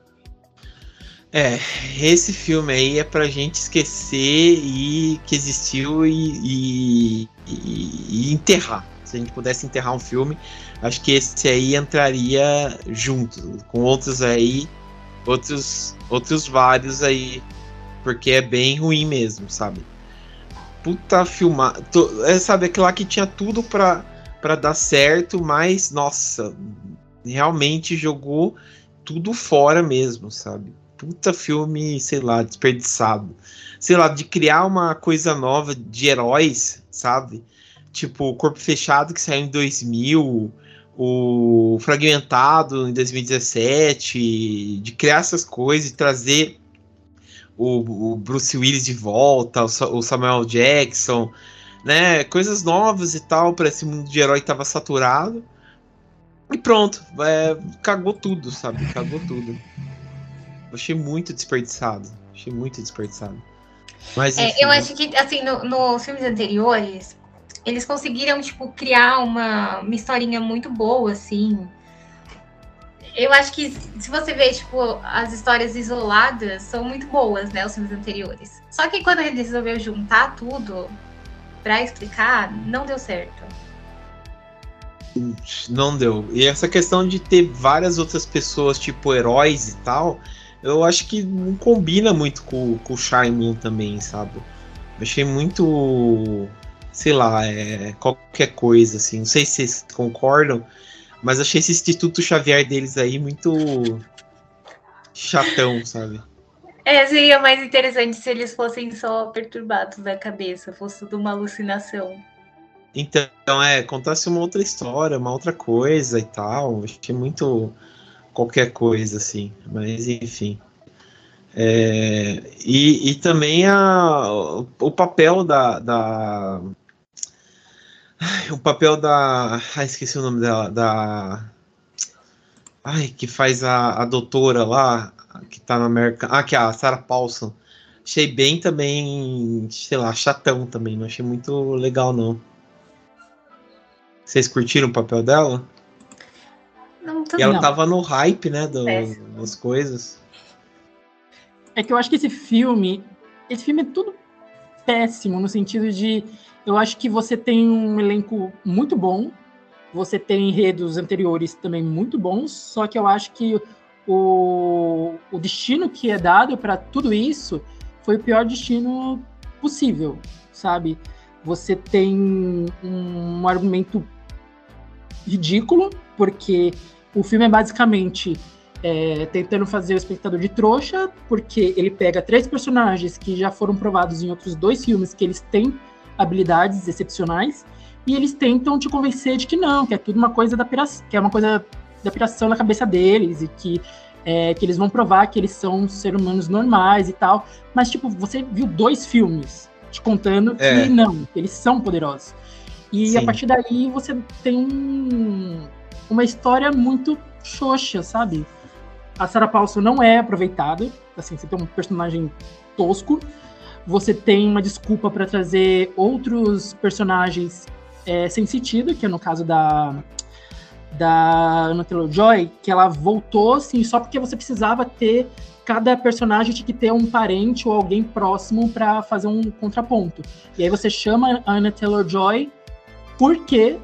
É, esse filme aí é pra gente esquecer e que existiu e, e- e- e enterrar. Se a gente pudesse enterrar um filme, acho que esse aí entraria junto, com outros aí, outros, outros vários aí, porque é bem ruim mesmo, sabe? Puta filmar. É, sabe, aquilo lá que tinha tudo pra, pra dar certo, mas, nossa, realmente jogou tudo fora mesmo, sabe? Puta filme, sei lá, desperdiçado. Sei lá, de criar uma coisa nova de heróis, sabe? Tipo, o Corpo Fechado que saiu em 2000, o Fragmentado em 2017, de criar essas coisas e trazer o, o Bruce Willis de volta, o, o Samuel Jackson, né? Coisas novas e tal, para esse mundo de herói que tava saturado. E pronto, é, cagou tudo, sabe? Cagou tudo. Eu achei muito desperdiçado. Achei muito desperdiçado. Mas É, enfim, eu acho que, assim, no- nos filmes anteriores, eles conseguiram, tipo, criar uma, uma historinha muito boa, assim. Eu acho que, se você ver, tipo, as histórias isoladas são muito boas, né, os filmes anteriores. Só que quando ele resolveu juntar tudo pra explicar, não deu certo. não deu. E essa questão de ter várias outras pessoas, tipo heróis e tal, eu acho que não combina muito com, com o Shyamalan também, sabe? Eu achei muito, sei lá, é, qualquer coisa, assim. Não sei se vocês concordam, mas achei esse Instituto Xavier deles aí muito chatão, sabe? É, seria mais interessante se eles fossem só perturbados da cabeça, fosse tudo uma alucinação. Então, é, contasse uma outra história, uma outra coisa e tal. Achei muito qualquer coisa, assim. Mas, enfim. É, e, e também a, o papel da, da. O papel da. Ai, esqueci o nome dela. Da. Ai, que faz a, a doutora lá, que tá na América. Ah, que é a Sarah Paulson. Achei bem também, sei lá, chatão também. Não achei muito legal, não. Vocês curtiram o papel dela? Não, E ela Não. tava no hype, né, do- das coisas. É que eu acho que esse filme. Esse filme é tudo péssimo, no sentido de. Eu acho que você tem um elenco muito bom. você tem enredos anteriores também muito bons, só que eu acho que o, o destino que é dado para tudo isso foi o pior destino possível, sabe? Você tem um argumento ridículo, porque o filme é basicamente é, tentando fazer o espectador de trouxa, porque ele pega três personagens que já foram provados em outros dois filmes que eles têm habilidades excepcionais, e eles tentam te convencer de que não, que é tudo uma coisa da piração, que é uma coisa da piração na cabeça deles, e que, é, que eles vão provar que eles são seres humanos normais e tal. Mas, tipo, você viu dois filmes te contando é. que não, que eles são poderosos. E Sim. a partir daí você tem um, uma história muito xoxa, sabe? A Sarah Paulson não é aproveitada, assim, você tem um personagem tosco, você tem uma desculpa para trazer outros personagens é, sem sentido, que é no caso da da Anna Taylor-Joy, que ela voltou assim só porque você precisava ter cada personagem tinha que ter um parente ou alguém próximo para fazer um contraponto. E aí você chama a Anna Taylor-Joy porque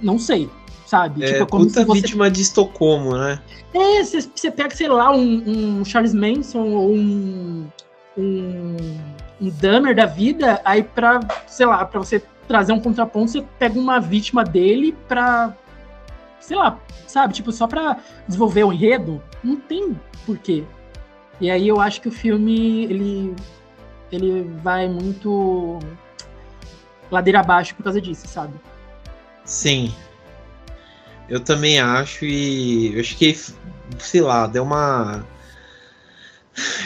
não sei, sabe? É, tipo, como puta você... vítima de Estocolmo, né? É, você, você pega, sei lá, um, um Charles Manson ou um, um, um Dahmer da vida, aí pra, sei lá, pra você trazer um contraponto, você pega uma vítima dele pra, sei lá, sabe? Tipo, só pra desenvolver o enredo, não tem porquê. E aí eu acho que o filme, ele, ele vai muito ladeira abaixo por causa disso, sabe? Sim. Eu também acho e eu acho que, sei lá, deu uma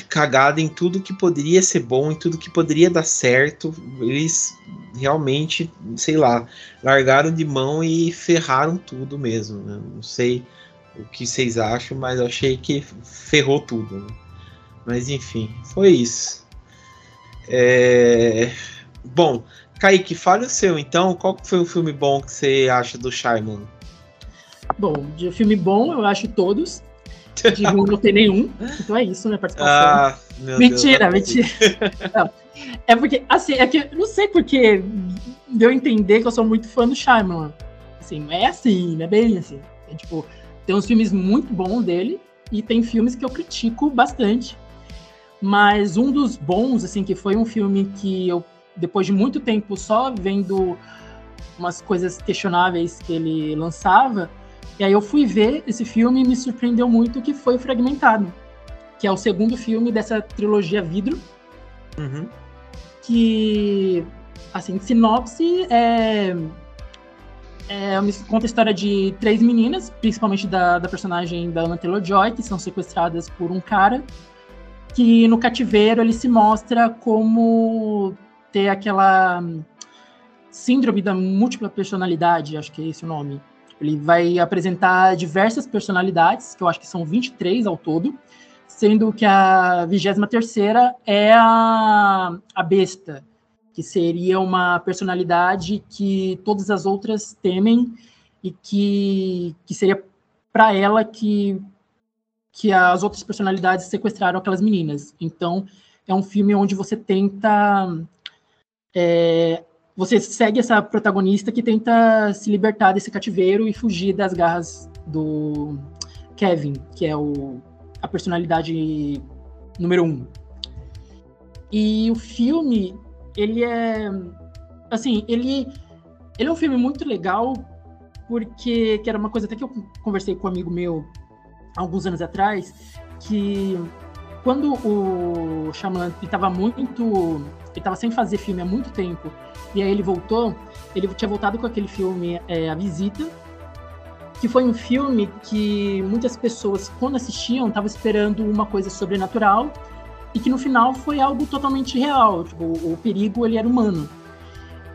cagada em tudo que poderia ser bom, em tudo que poderia dar certo. Eles realmente, sei lá, largaram de mão e ferraram tudo mesmo. Né? Não sei o que vocês acham, mas eu achei que ferrou tudo. Né? Mas enfim, foi isso. É... Bom, Kaique, fale o seu então. Qual foi o filme bom que você acha do Shyamalan? Bom, de filme bom eu acho todos. De ruim não tem nenhum. Então é isso, né? Participação. Ah, mentira, Deus, mentira. Não. É porque, assim, é que não sei porque deu a entender que eu sou muito fã do Shyamalan. Assim, é assim, não é bem assim. É, tipo, tem uns filmes muito bons dele e tem filmes que eu critico bastante. Mas um dos bons, assim, que foi um filme que eu, depois de muito tempo só vendo umas coisas questionáveis que ele lançava, e aí eu fui ver esse filme e me surpreendeu muito que foi Fragmentado, que é o segundo filme dessa trilogia Vidro, uhum. que, assim, sinopse é, é, conta a história de três meninas, principalmente da, da personagem da Anna Taylor-Joy, que são sequestradas por um cara, que no cativeiro ele se mostra como ter aquela síndrome da múltipla personalidade, acho que é esse o nome, ele vai apresentar diversas personalidades, que eu acho que são 23 ao todo, sendo que a 23 é a, a besta, que seria uma personalidade que todas as outras temem e que, que seria para ela que, que as outras personalidades sequestraram aquelas meninas. Então, é um filme onde você tenta é, você segue essa protagonista que tenta se libertar desse cativeiro e fugir das garras do Kevin, que é o, a personalidade número um. E o filme, ele é. Assim, ele, ele é um filme muito legal, porque que era uma coisa até que eu conversei com um amigo meu alguns anos atrás, que quando o Shyamalan estava muito. Ele estava sem fazer filme há muito tempo e aí ele voltou, ele tinha voltado com aquele filme é, A Visita, que foi um filme que muitas pessoas, quando assistiam, estavam esperando uma coisa sobrenatural e que no final foi algo totalmente real. Tipo, o perigo ele era humano.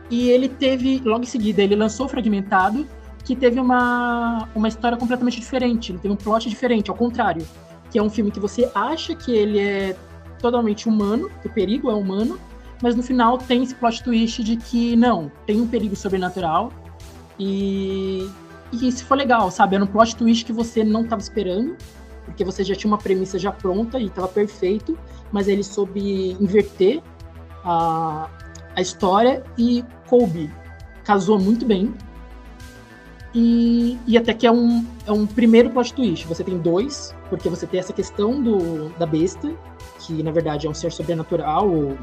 E ele teve, logo em seguida, ele lançou Fragmentado, que teve uma, uma história completamente diferente. Ele teve um plot diferente, ao contrário. Que é um filme que você acha que ele é totalmente humano, que o perigo é humano, mas no final tem esse plot twist de que não, tem um perigo sobrenatural e, e isso foi legal, sabe? Era um plot twist que você não estava esperando, porque você já tinha uma premissa já pronta e estava perfeito, mas ele soube inverter a, a história e coube, casou muito bem. E, e até que é um, é um primeiro plot twist. Você tem dois, porque você tem essa questão do, da besta, que na verdade é um ser sobrenatural, ou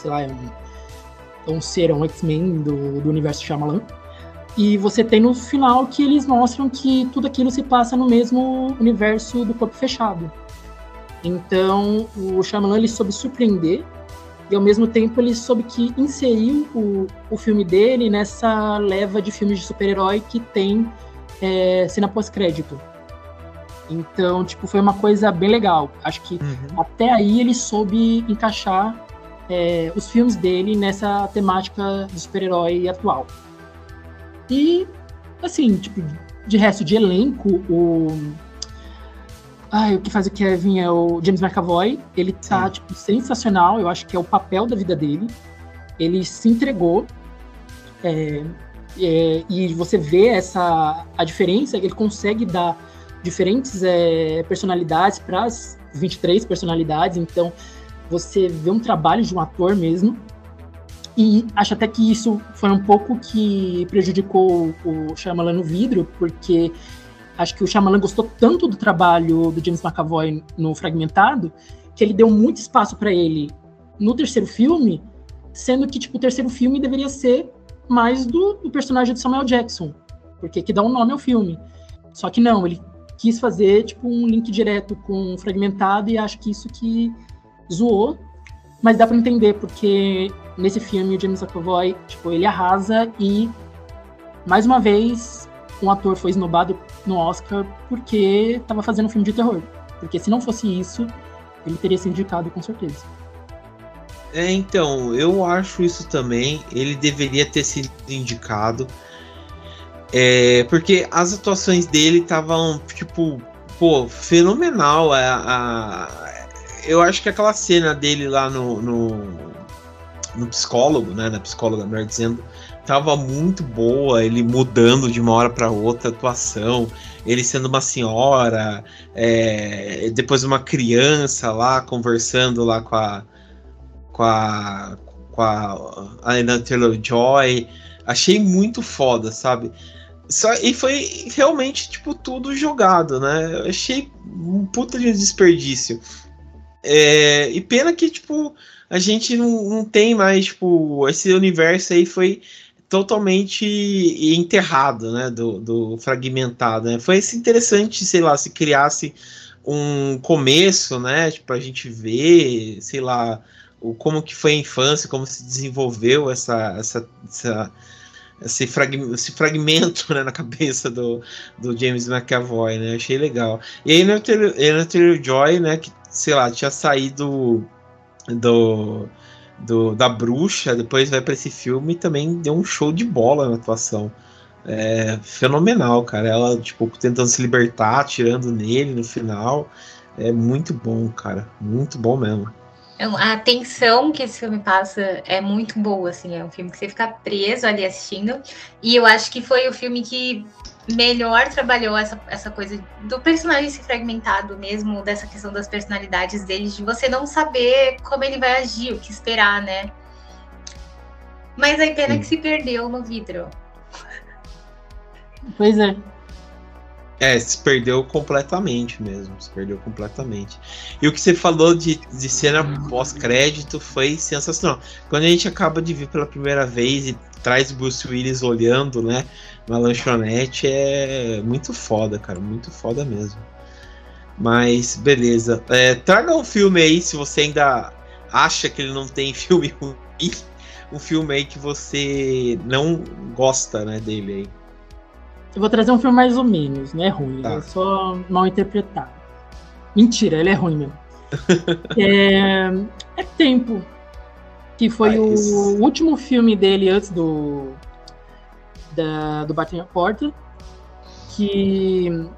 sei lá, é um, é um ser, é um X-Men do, do universo Shyamalan. E você tem no final que eles mostram que tudo aquilo se passa no mesmo universo do corpo fechado. Então, o Shyamalan ele soube surpreender e ao mesmo tempo ele soube que inseriu o, o filme dele nessa leva de filmes de super-herói que tem é, cena pós-crédito. Então, tipo, foi uma coisa bem legal. Acho que uhum. até aí ele soube encaixar é, os filmes dele nessa temática de super-herói atual. E, assim, tipo, de resto de elenco, o. Ai, o que faz o Kevin é o James McAvoy. Ele tá, Sim. tipo, sensacional. Eu acho que é o papel da vida dele. Ele se entregou. É, é, e você vê essa a diferença, ele consegue dar diferentes é, personalidades para as 23 personalidades, então você vê um trabalho de um ator mesmo. E acho até que isso foi um pouco que prejudicou o Shyamalan no vidro, porque acho que o Shyamalan gostou tanto do trabalho do James McAvoy no Fragmentado, que ele deu muito espaço para ele no terceiro filme, sendo que tipo o terceiro filme deveria ser mais do, do personagem de Samuel Jackson, porque que dá um nome ao filme. Só que não, ele quis fazer tipo um link direto com Fragmentado e acho que isso que zoou, mas dá para entender porque nesse filme o James McAvoy, tipo, ele arrasa e mais uma vez um ator foi esnobado no Oscar porque estava fazendo um filme de terror. Porque se não fosse isso, ele teria sido indicado com certeza. É, então, eu acho isso também. Ele deveria ter sido indicado. É, porque as atuações dele estavam, tipo, pô, fenomenal. A, a, eu acho que aquela cena dele lá no, no, no psicólogo, né, na psicóloga, melhor dizendo, tava muito boa, ele mudando de uma hora para outra a atuação, ele sendo uma senhora, é, depois uma criança lá conversando lá com a com a com a Anna Taylor-Joy, achei muito foda, sabe? Só, e foi realmente, tipo, tudo jogado, né? Eu achei um puta de desperdício. É, e pena que, tipo, a gente não, não tem mais, tipo, esse universo aí foi totalmente enterrado, né, do, do fragmentado, né? Foi interessante, sei lá, se criasse um começo, né, tipo, a gente ver, sei lá, o, como que foi a infância, como se desenvolveu essa, essa, essa esse, frag, esse fragmento né, na cabeça do, do James McAvoy, né? Achei legal. E aí no Joy, né, que sei lá, tinha saído do, do da bruxa, depois vai para esse filme e também deu um show de bola na atuação. É fenomenal, cara. Ela, tipo, tentando se libertar, atirando nele no final. É muito bom, cara. Muito bom mesmo. A tensão que esse filme passa é muito boa, assim. É um filme que você fica preso ali assistindo. E eu acho que foi o filme que melhor trabalhou essa, essa coisa do personagem se fragmentado mesmo, dessa questão das personalidades dele, de você não saber como ele vai agir, o que esperar, né? Mas aí pena Sim. que se perdeu no vidro. Pois é. É, se perdeu completamente mesmo. Se perdeu completamente. E o que você falou de, de cena pós-crédito foi sensacional. Quando a gente acaba de ver pela primeira vez e traz Bruce Willis olhando, né? Na lanchonete é muito foda, cara. Muito foda mesmo. Mas, beleza. É, traga um filme aí, se você ainda acha que ele não tem filme ruim. Um filme aí que você não gosta, né, dele aí. Eu vou trazer um filme mais ou menos, não é ruim, tá. é só mal interpretado. Mentira, ele é ruim mesmo. é, é Tempo, que foi o último filme dele antes do da, do Batem a Porta, que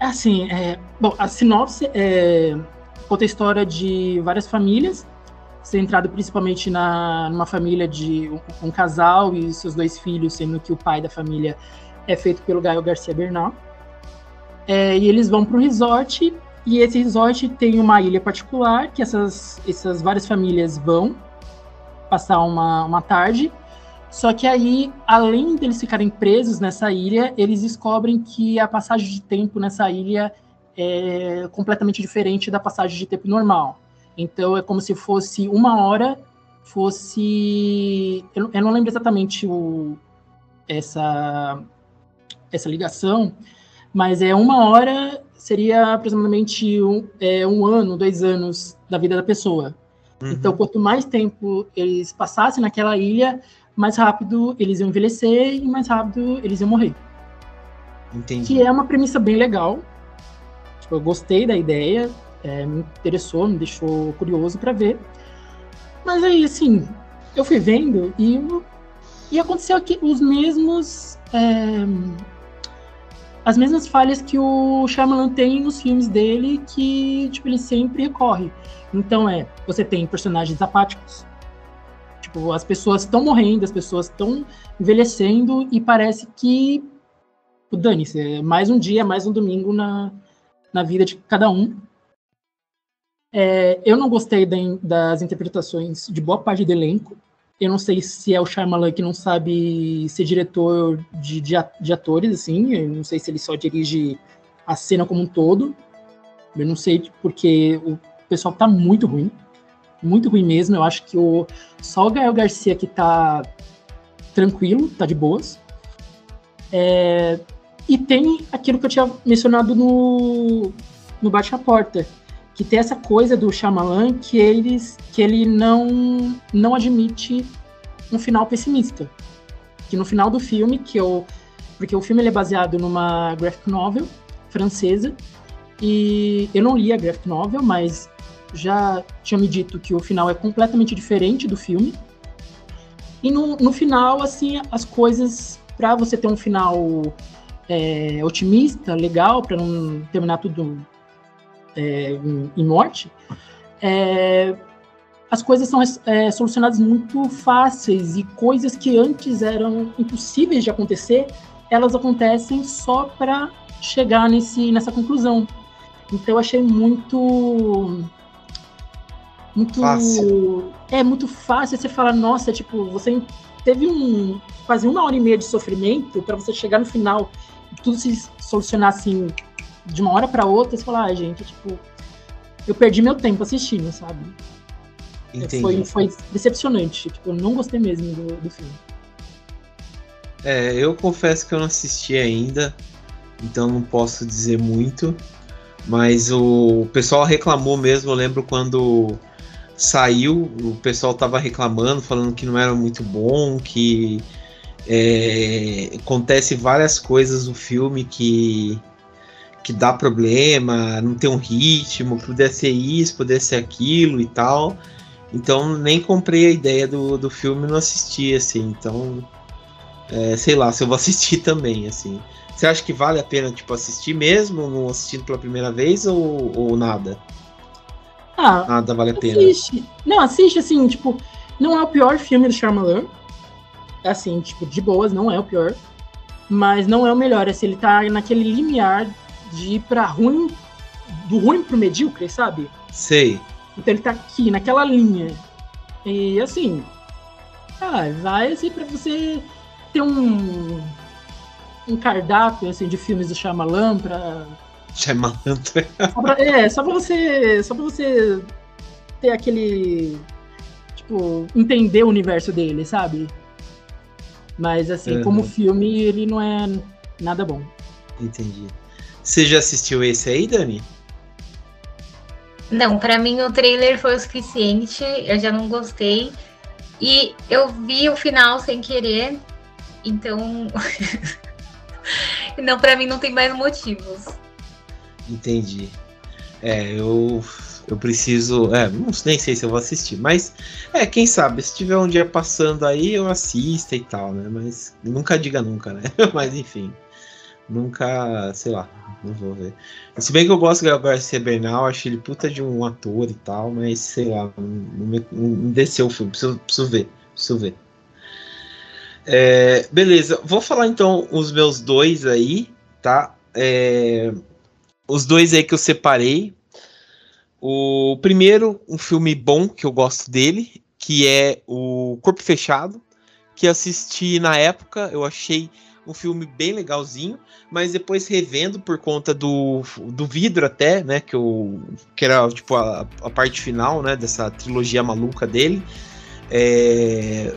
assim, é, bom, a sinopse é, conta a história de várias famílias, centrado principalmente na numa família de um, um casal e seus dois filhos, sendo que o pai da família é feito pelo Gael Garcia Bernal. É, e eles vão para um resort, e esse resort tem uma ilha particular, que essas, essas várias famílias vão passar uma, uma tarde, Só que aí, além deles ficarem presos nessa ilha, eles descobrem que a passagem de tempo nessa ilha é completamente diferente da passagem de tempo normal. Então é como se fosse uma hora fosse. Eu, eu não lembro exatamente o, essa, essa ligação, mas é uma hora seria aproximadamente um, é, um ano, dois anos da vida da pessoa. Uhum. Então, quanto mais tempo eles passassem naquela ilha, mais rápido eles iam envelhecer e mais rápido eles iam morrer. Entendi. Que é uma premissa bem legal. Tipo, eu gostei da ideia, é, me interessou, me deixou curioso para ver. Mas aí, assim, eu fui vendo e, e aconteceu aqui os mesmos. É, as mesmas falhas que o Shyamalan tem nos filmes dele, que tipo, ele sempre recorre. Então é, você tem personagens apáticos. Tipo, as pessoas estão morrendo, as pessoas estão envelhecendo e parece que dane-se, é mais um dia, mais um domingo na, na vida de cada um. É, eu não gostei da, das interpretações de boa parte do elenco. Eu não sei se é o Shyamalan que não sabe ser diretor de, de, de atores, assim. Eu não sei se ele só dirige a cena como um todo. Eu não sei porque o pessoal tá muito ruim. Muito ruim mesmo. Eu acho que o, só o Gael Garcia que tá tranquilo, tá de boas. É, e tem aquilo que eu tinha mencionado no, no Bate a Porta, que tem essa coisa do Shyamalan que, eles, que ele não, não admite um final pessimista. Que no final do filme, que eu, porque o filme é baseado numa graphic novel francesa, e eu não li a graphic novel, mas já tinha me dito que o final é completamente diferente do filme. E no, no final, assim, as coisas, para você ter um final é, otimista, legal, para não terminar tudo é, em, morte, é, as coisas são é, solucionadas muito fáceis e coisas que antes eram impossíveis de acontecer, elas acontecem só para chegar nesse, nessa conclusão. Então eu achei muito muito fácil. é muito fácil você falar nossa tipo você teve um quase uma hora e meia de sofrimento para você chegar no final tudo se solucionar assim de uma hora para outra, você fala, ah, gente, tipo, eu perdi meu tempo assistindo, sabe? Entendi. Foi, foi decepcionante, tipo, eu não gostei mesmo do, do filme. É, eu confesso que eu não assisti ainda, então não posso dizer muito, mas o pessoal reclamou mesmo, eu lembro quando saiu, o pessoal tava reclamando, falando que não era muito bom, que é, acontece várias coisas no filme que que dá problema, não tem um ritmo, pudesse ser isso, pudesse ser aquilo e tal. Então nem comprei a ideia do, do filme não assisti, assim. Então, é, sei lá, se eu vou assistir também, assim. Você acha que vale a pena, tipo, assistir mesmo, não assistindo pela primeira vez ou, ou nada? Ah, nada vale a pena. Assiste. Não, assiste, assim, tipo, não é o pior filme do Shyamalan. Assim, tipo, de boas, não é o pior. Mas não é o melhor, assim, ele tá naquele limiar de ir pra ruim, do ruim pro medíocre, sabe? Sei. Então ele tá aqui, naquela linha. E assim, ah, vai assim pra você ter um, um cardápio assim, de filmes do Shyamalan pra. Shyamalan. só pra, é, só pra você. Só pra você ter aquele. Tipo, entender o universo dele, sabe? Mas assim, uhum. como filme, ele não é nada bom. Entendi. Você já assistiu esse aí, Dani? Não, para mim o trailer foi o suficiente, eu já não gostei. E eu vi o final sem querer, então. não, para mim não tem mais motivos. Entendi. É, eu eu preciso. É, não, nem sei se eu vou assistir, mas é, quem sabe, se tiver um dia passando aí, eu assisto e tal, né? Mas nunca diga nunca, né? mas enfim. Nunca, sei lá, não vou ver. Se bem que eu gosto do Garcia Bernal, acho ele puta de um ator e tal, mas sei lá, não, me, não me desceu o filme, preciso, preciso ver, preciso ver. É, beleza, vou falar então os meus dois aí, tá? É, os dois aí que eu separei. O primeiro, um filme bom que eu gosto dele, que é o Corpo Fechado, que assisti na época, eu achei um filme bem legalzinho, mas depois revendo por conta do, do vidro até, né, que, eu, que era tipo a, a parte final, né, dessa trilogia maluca dele, é,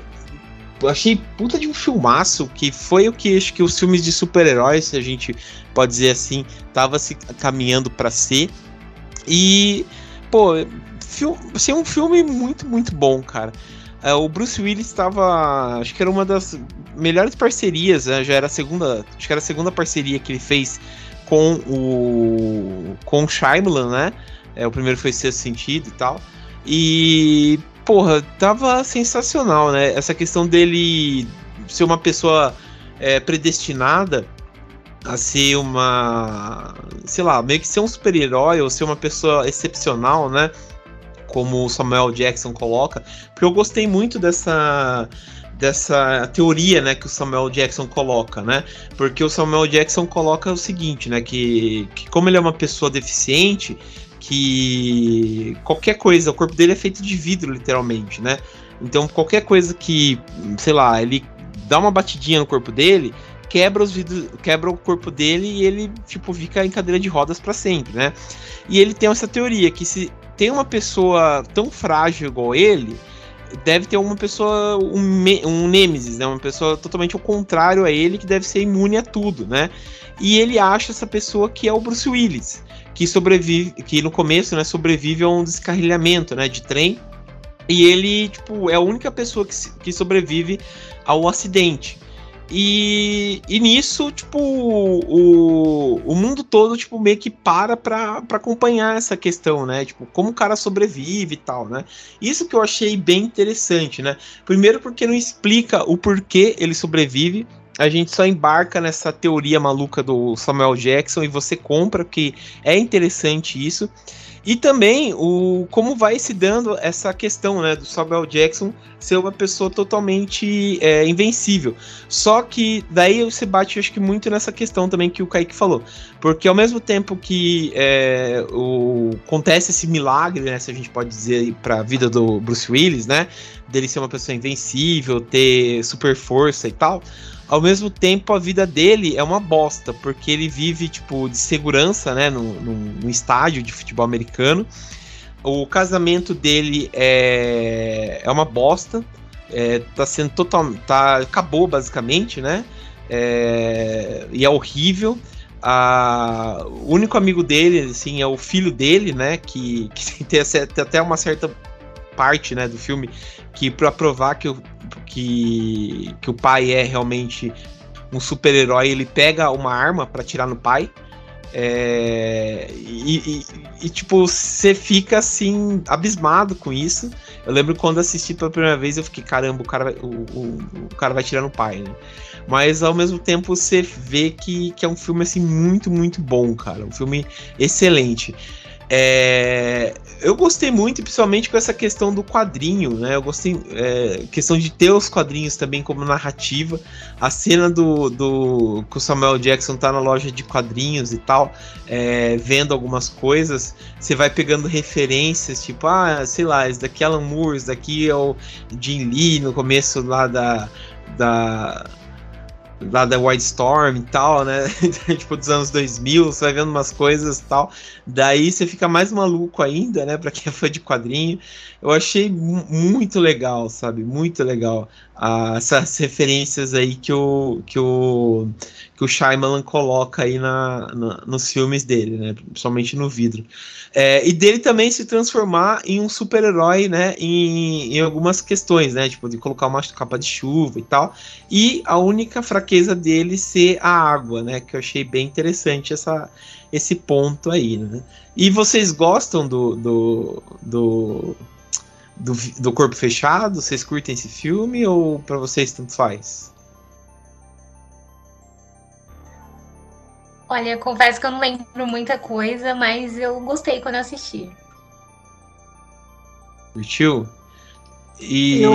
achei puta de um filmaço, que foi o que acho que os filmes de super-heróis, se a gente pode dizer assim, tava se caminhando para ser, e, pô, filme, assim, um filme muito, muito bom, cara. É, o Bruce Willis estava, acho que era uma das melhores parcerias, né? já era a segunda, acho que era a segunda parceria que ele fez com o com o Shyamalan, né? É, o primeiro foi Sexto Sentido e tal. E porra, tava sensacional, né? Essa questão dele ser uma pessoa é, predestinada a ser uma, sei lá, meio que ser um super-herói ou ser uma pessoa excepcional, né? como o Samuel Jackson coloca, porque eu gostei muito dessa dessa teoria, né, que o Samuel Jackson coloca, né? Porque o Samuel Jackson coloca o seguinte, né, que, que como ele é uma pessoa deficiente, que qualquer coisa, o corpo dele é feito de vidro, literalmente, né? Então qualquer coisa que, sei lá, ele dá uma batidinha no corpo dele, quebra os vidros, quebra o corpo dele e ele tipo fica em cadeira de rodas para sempre, né? E ele tem essa teoria que se tem uma pessoa tão frágil igual ele, deve ter uma pessoa, um, um Nemesis, né? Uma pessoa totalmente ao contrário a ele, que deve ser imune a tudo, né? E ele acha essa pessoa que é o Bruce Willis, que sobrevive, que no começo, né, sobrevive a um descarrilhamento, né, de trem. E ele, tipo, é a única pessoa que, que sobrevive ao acidente. E, e nisso, tipo, o, o mundo todo, tipo, meio que para pra, pra acompanhar essa questão, né? Tipo, como o cara sobrevive e tal, né? Isso que eu achei bem interessante, né? Primeiro porque não explica o porquê ele sobrevive, a gente só embarca nessa teoria maluca do Samuel Jackson e você compra, que é interessante isso. E também o como vai se dando essa questão né, do Samuel Jackson ser uma pessoa totalmente é, invencível. Só que daí você bate, acho que, muito nessa questão também que o Kaique falou. Porque ao mesmo tempo que é, o, acontece esse milagre, né, se a gente pode dizer, para a vida do Bruce Willis, né? Dele ser uma pessoa invencível, ter super força e tal ao mesmo tempo a vida dele é uma bosta, porque ele vive, tipo, de segurança, né, no estádio de futebol americano. O casamento dele é, é uma bosta, é, tá sendo total, tá, acabou basicamente, né, é, e é horrível. A, o único amigo dele, assim, é o filho dele, né, que, que tem, tem até uma certa parte, né, do filme que para provar que, que, que o pai é realmente um super-herói, ele pega uma arma para tirar no pai. É, e, e, e, tipo, você fica assim, abismado com isso. Eu lembro quando assisti pela primeira vez, eu fiquei, caramba, o cara vai, o, o, o cara vai tirar no pai, né? Mas ao mesmo tempo você vê que, que é um filme assim muito, muito bom, cara. Um filme excelente. É, eu gostei muito, principalmente com essa questão do quadrinho, né? Eu gostei, é, questão de ter os quadrinhos também como narrativa. A cena do, do que o Samuel Jackson tá na loja de quadrinhos e tal, é, vendo algumas coisas, você vai pegando referências, tipo, ah, sei lá, esse daqui é Alan Moore, esse daqui é o Jim Lee no começo lá da, da lá da White Storm e tal, né? tipo, dos anos 2000, você vai vendo umas coisas e tal. Daí você fica mais maluco ainda, né? Pra quem é fã de quadrinho. Eu achei muito legal, sabe? Muito legal essas referências aí que o, que o, que o Shyamalan coloca aí na, na nos filmes dele, né? Principalmente no vidro. É, e dele também se transformar em um super-herói, né? Em, em algumas questões, né? Tipo, de colocar uma capa de chuva e tal. E a única fraqueza dele ser a água, né? Que eu achei bem interessante essa, esse ponto aí, né? E vocês gostam do, do, do, do, do Corpo Fechado? Vocês curtem esse filme ou para vocês tanto faz? Olha, confesso que eu não lembro muita coisa, mas eu gostei quando eu assisti. Curtiu? E. Eu,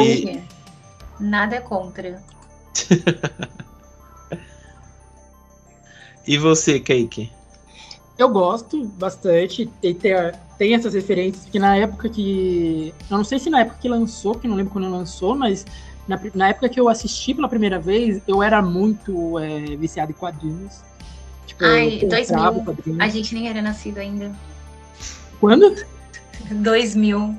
nada contra. e você, Kaique? Eu gosto bastante. Tem, tem essas referências, que na época que. Eu não sei se na época que lançou, que não lembro quando lançou, mas na, na época que eu assisti pela primeira vez, eu era muito é, viciado em quadrinhos. Tipo, Ai, eu 2000. comprava quadrinhos. A gente nem era nascido ainda. Quando? 2000.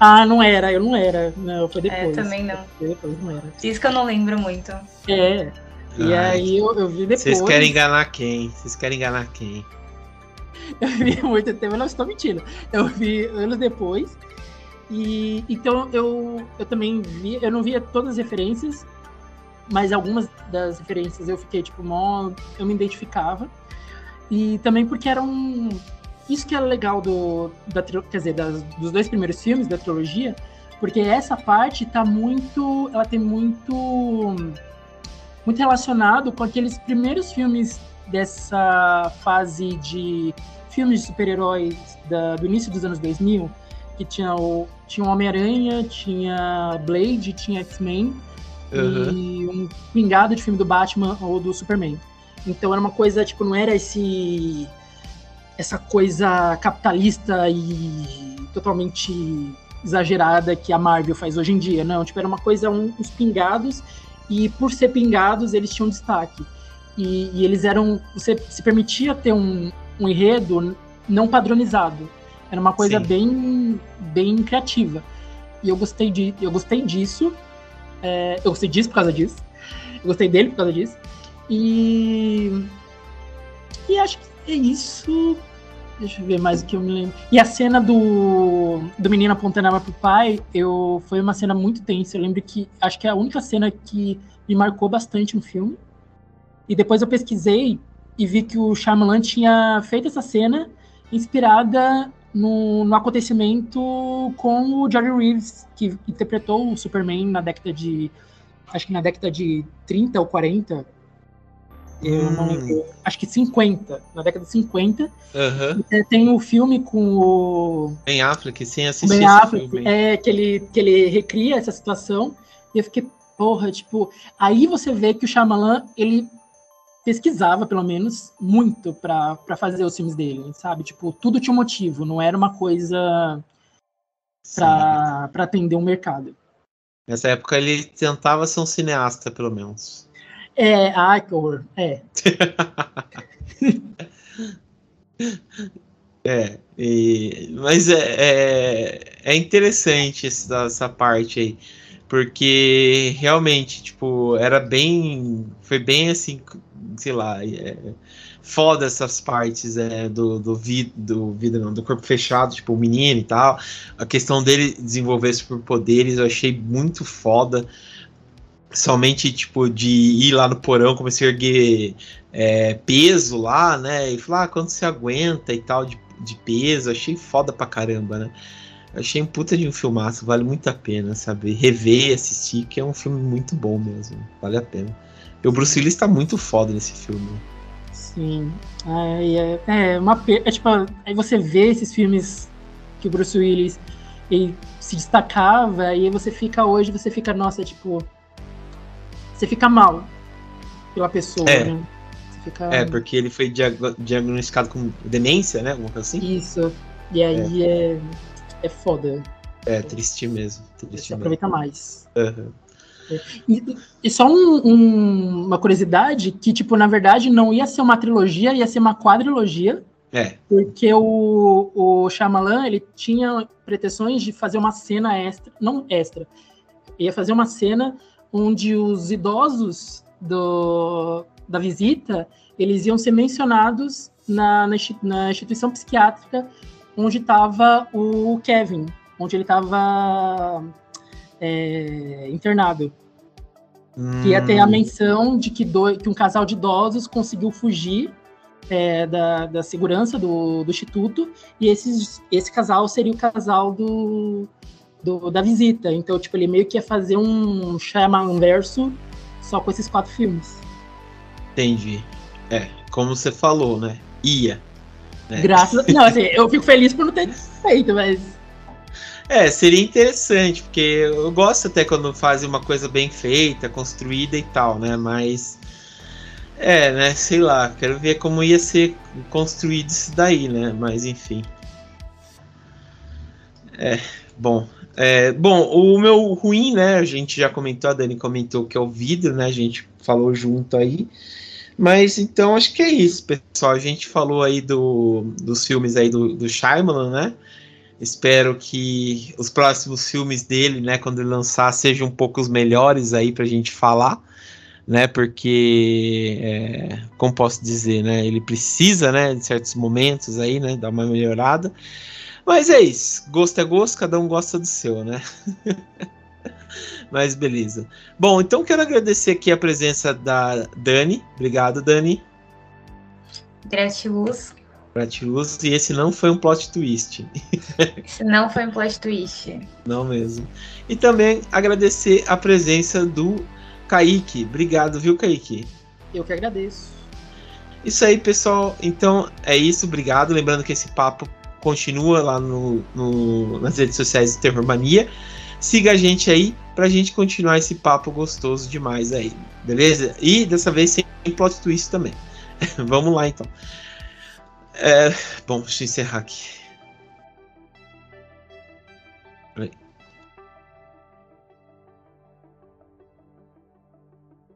Ah, não era, eu não era. Não, foi É, depois. também não. Foi depois, não era. Isso que eu não lembro muito. É. E Ai, aí eu, eu vi depois. Vocês querem enganar quem? Vocês querem enganar quem? Eu vi muito tempo, eu não estou mentindo. Eu vi anos depois. E então eu, eu também vi, eu não via todas as referências, mas algumas das referências eu fiquei tipo, mó, eu me identificava. E também porque era um. Isso que é legal do, da, quer dizer, das- dos dois primeiros filmes da trilogia, porque essa parte tá muito. Ela tem muito. Muito relacionado com aqueles primeiros filmes dessa fase de filmes de super-heróis do início dos anos 2000, que tinha o tinha Homem-Aranha, tinha Blade, tinha X-Men e um pingado de filme do Batman ou do Superman. Então era uma coisa, tipo, não era esse essa coisa capitalista e totalmente exagerada que a Marvel faz hoje em dia, não, tipo, era uma coisa um, uns pingados e por ser pingados eles tinham destaque. E, e eles eram. Você se permitia ter um, um enredo não padronizado. Era uma coisa Sim. bem, bem criativa. E eu gostei, de, eu gostei disso. É, eu gostei disso por causa disso. Eu gostei dele por causa disso. E. E acho que é isso. Deixa eu ver mais o que eu me lembro. E a cena do, do menino apontando a arma pro pai, eu, foi uma cena muito tensa. Eu lembro que acho que é a única cena que me marcou bastante no filme. E depois eu pesquisei e vi que o Shyamalan tinha feito essa cena inspirada no, no acontecimento com o Jerry Reeves, que interpretou o Superman na década de. Acho que na década de 30 ou 40. Eu não Hum. lembro. Acho que 50. Na década de 50. Aham. É, Tem o filme com o Ben Affleck, sem o assistir Ben esse Affleck, filme. é, que ele, que ele recria essa situação. E eu fiquei, porra, tipo. Aí você vê que o Shyamalan, ele pesquisava, pelo menos, muito pra fazer os filmes dele, sabe? Tipo, tudo tinha um motivo, não era uma coisa pra atender um mercado. Nessa época ele tentava ser um cineasta, pelo menos. É, ai, que horror. É. É, e- mas é, é, é interessante essa, essa parte aí, porque realmente, tipo, era bem, foi bem assim, sei lá, é, foda essas partes é, do, do, vi, do vida, não, do corpo fechado, tipo, o menino e tal, a questão dele desenvolver superpoderes eu achei muito foda, somente, tipo, de ir lá no porão, comecei a erguer é, peso lá, né, e falar, ah, quanto você aguenta e tal, de de peso, achei foda pra caramba, né? Achei um puta de um filmaço, vale muito a pena, sabe? Rever, assistir, que é um filme muito bom mesmo, vale a pena. E o Bruce Willis tá muito foda nesse filme. Sim. Aí é, é uma é, tipo, aí você vê esses filmes que o Bruce Willis ele se destacava e aí você fica hoje, você fica, nossa, tipo, você fica mal pela pessoa, É. né? Você fica É, porque ele foi diag- diagnosticado com demência, né? Alguma coisa assim. isso. E aí é, é foda. É, triste mesmo. Você Triste mesmo. aproveita mais. Aham. E, e só um- um- uma curiosidade, que, tipo, na verdade não ia ser uma trilogia, ia ser uma quadrilogia. É, Porque o, o Shyamalan, ele tinha pretensões de fazer uma cena extra, não extra, ia fazer uma cena onde os idosos do, da visita, eles iam ser mencionados na, na, na instituição psiquiátrica onde estava o Kevin, onde ele estava internado. Que ia ter a Hum, menção de que, dois, que um casal de idosos conseguiu fugir é, da, da segurança do, do instituto, e esses, esse casal seria o casal do, do- da visita. Então, tipo, ele meio que ia fazer um Shyamalan verso só com esses quatro filmes. entendi. É, como você falou, né? Ia. É. Graças a... Não, assim, eu fico feliz por não ter feito, mas... É, seria interessante, porque eu gosto até quando fazem uma coisa bem feita, construída e tal, né? Mas. É, né? Sei lá, quero ver como ia ser construído isso daí, né? Mas enfim. É, bom. É, bom, o meu ruim, né? A gente já comentou, a Dani comentou que é o vidro, né? A gente falou junto aí. Mas então acho que é isso, pessoal. A gente falou aí do, dos filmes aí do, do Shyamalan, né? Espero que os próximos filmes dele, né, quando ele lançar, sejam um pouco os melhores aí pra gente falar, né? Porque, é, como posso dizer, né? Ele precisa, né, de certos momentos aí, né, dar uma melhorada. Mas é isso. Gosto é gosto, cada um gosta do seu, né? Mas beleza. Bom, então quero agradecer aqui a presença da Dani. Obrigado, Dani. Gratiluz. Gratiluz. E esse não foi um plot twist. Esse não foi um plot twist. Não mesmo. E também agradecer a presença do Kaique. Obrigado, viu, Kaique? Eu que agradeço. Isso aí, pessoal. Então é isso. Obrigado. Lembrando que esse papo continua lá no, no, nas redes sociais do Terror Mania. Siga a gente aí pra gente continuar esse papo gostoso demais aí, beleza? E dessa vez sem plot twist também. Vamos lá então. É, bom, deixa eu encerrar aqui.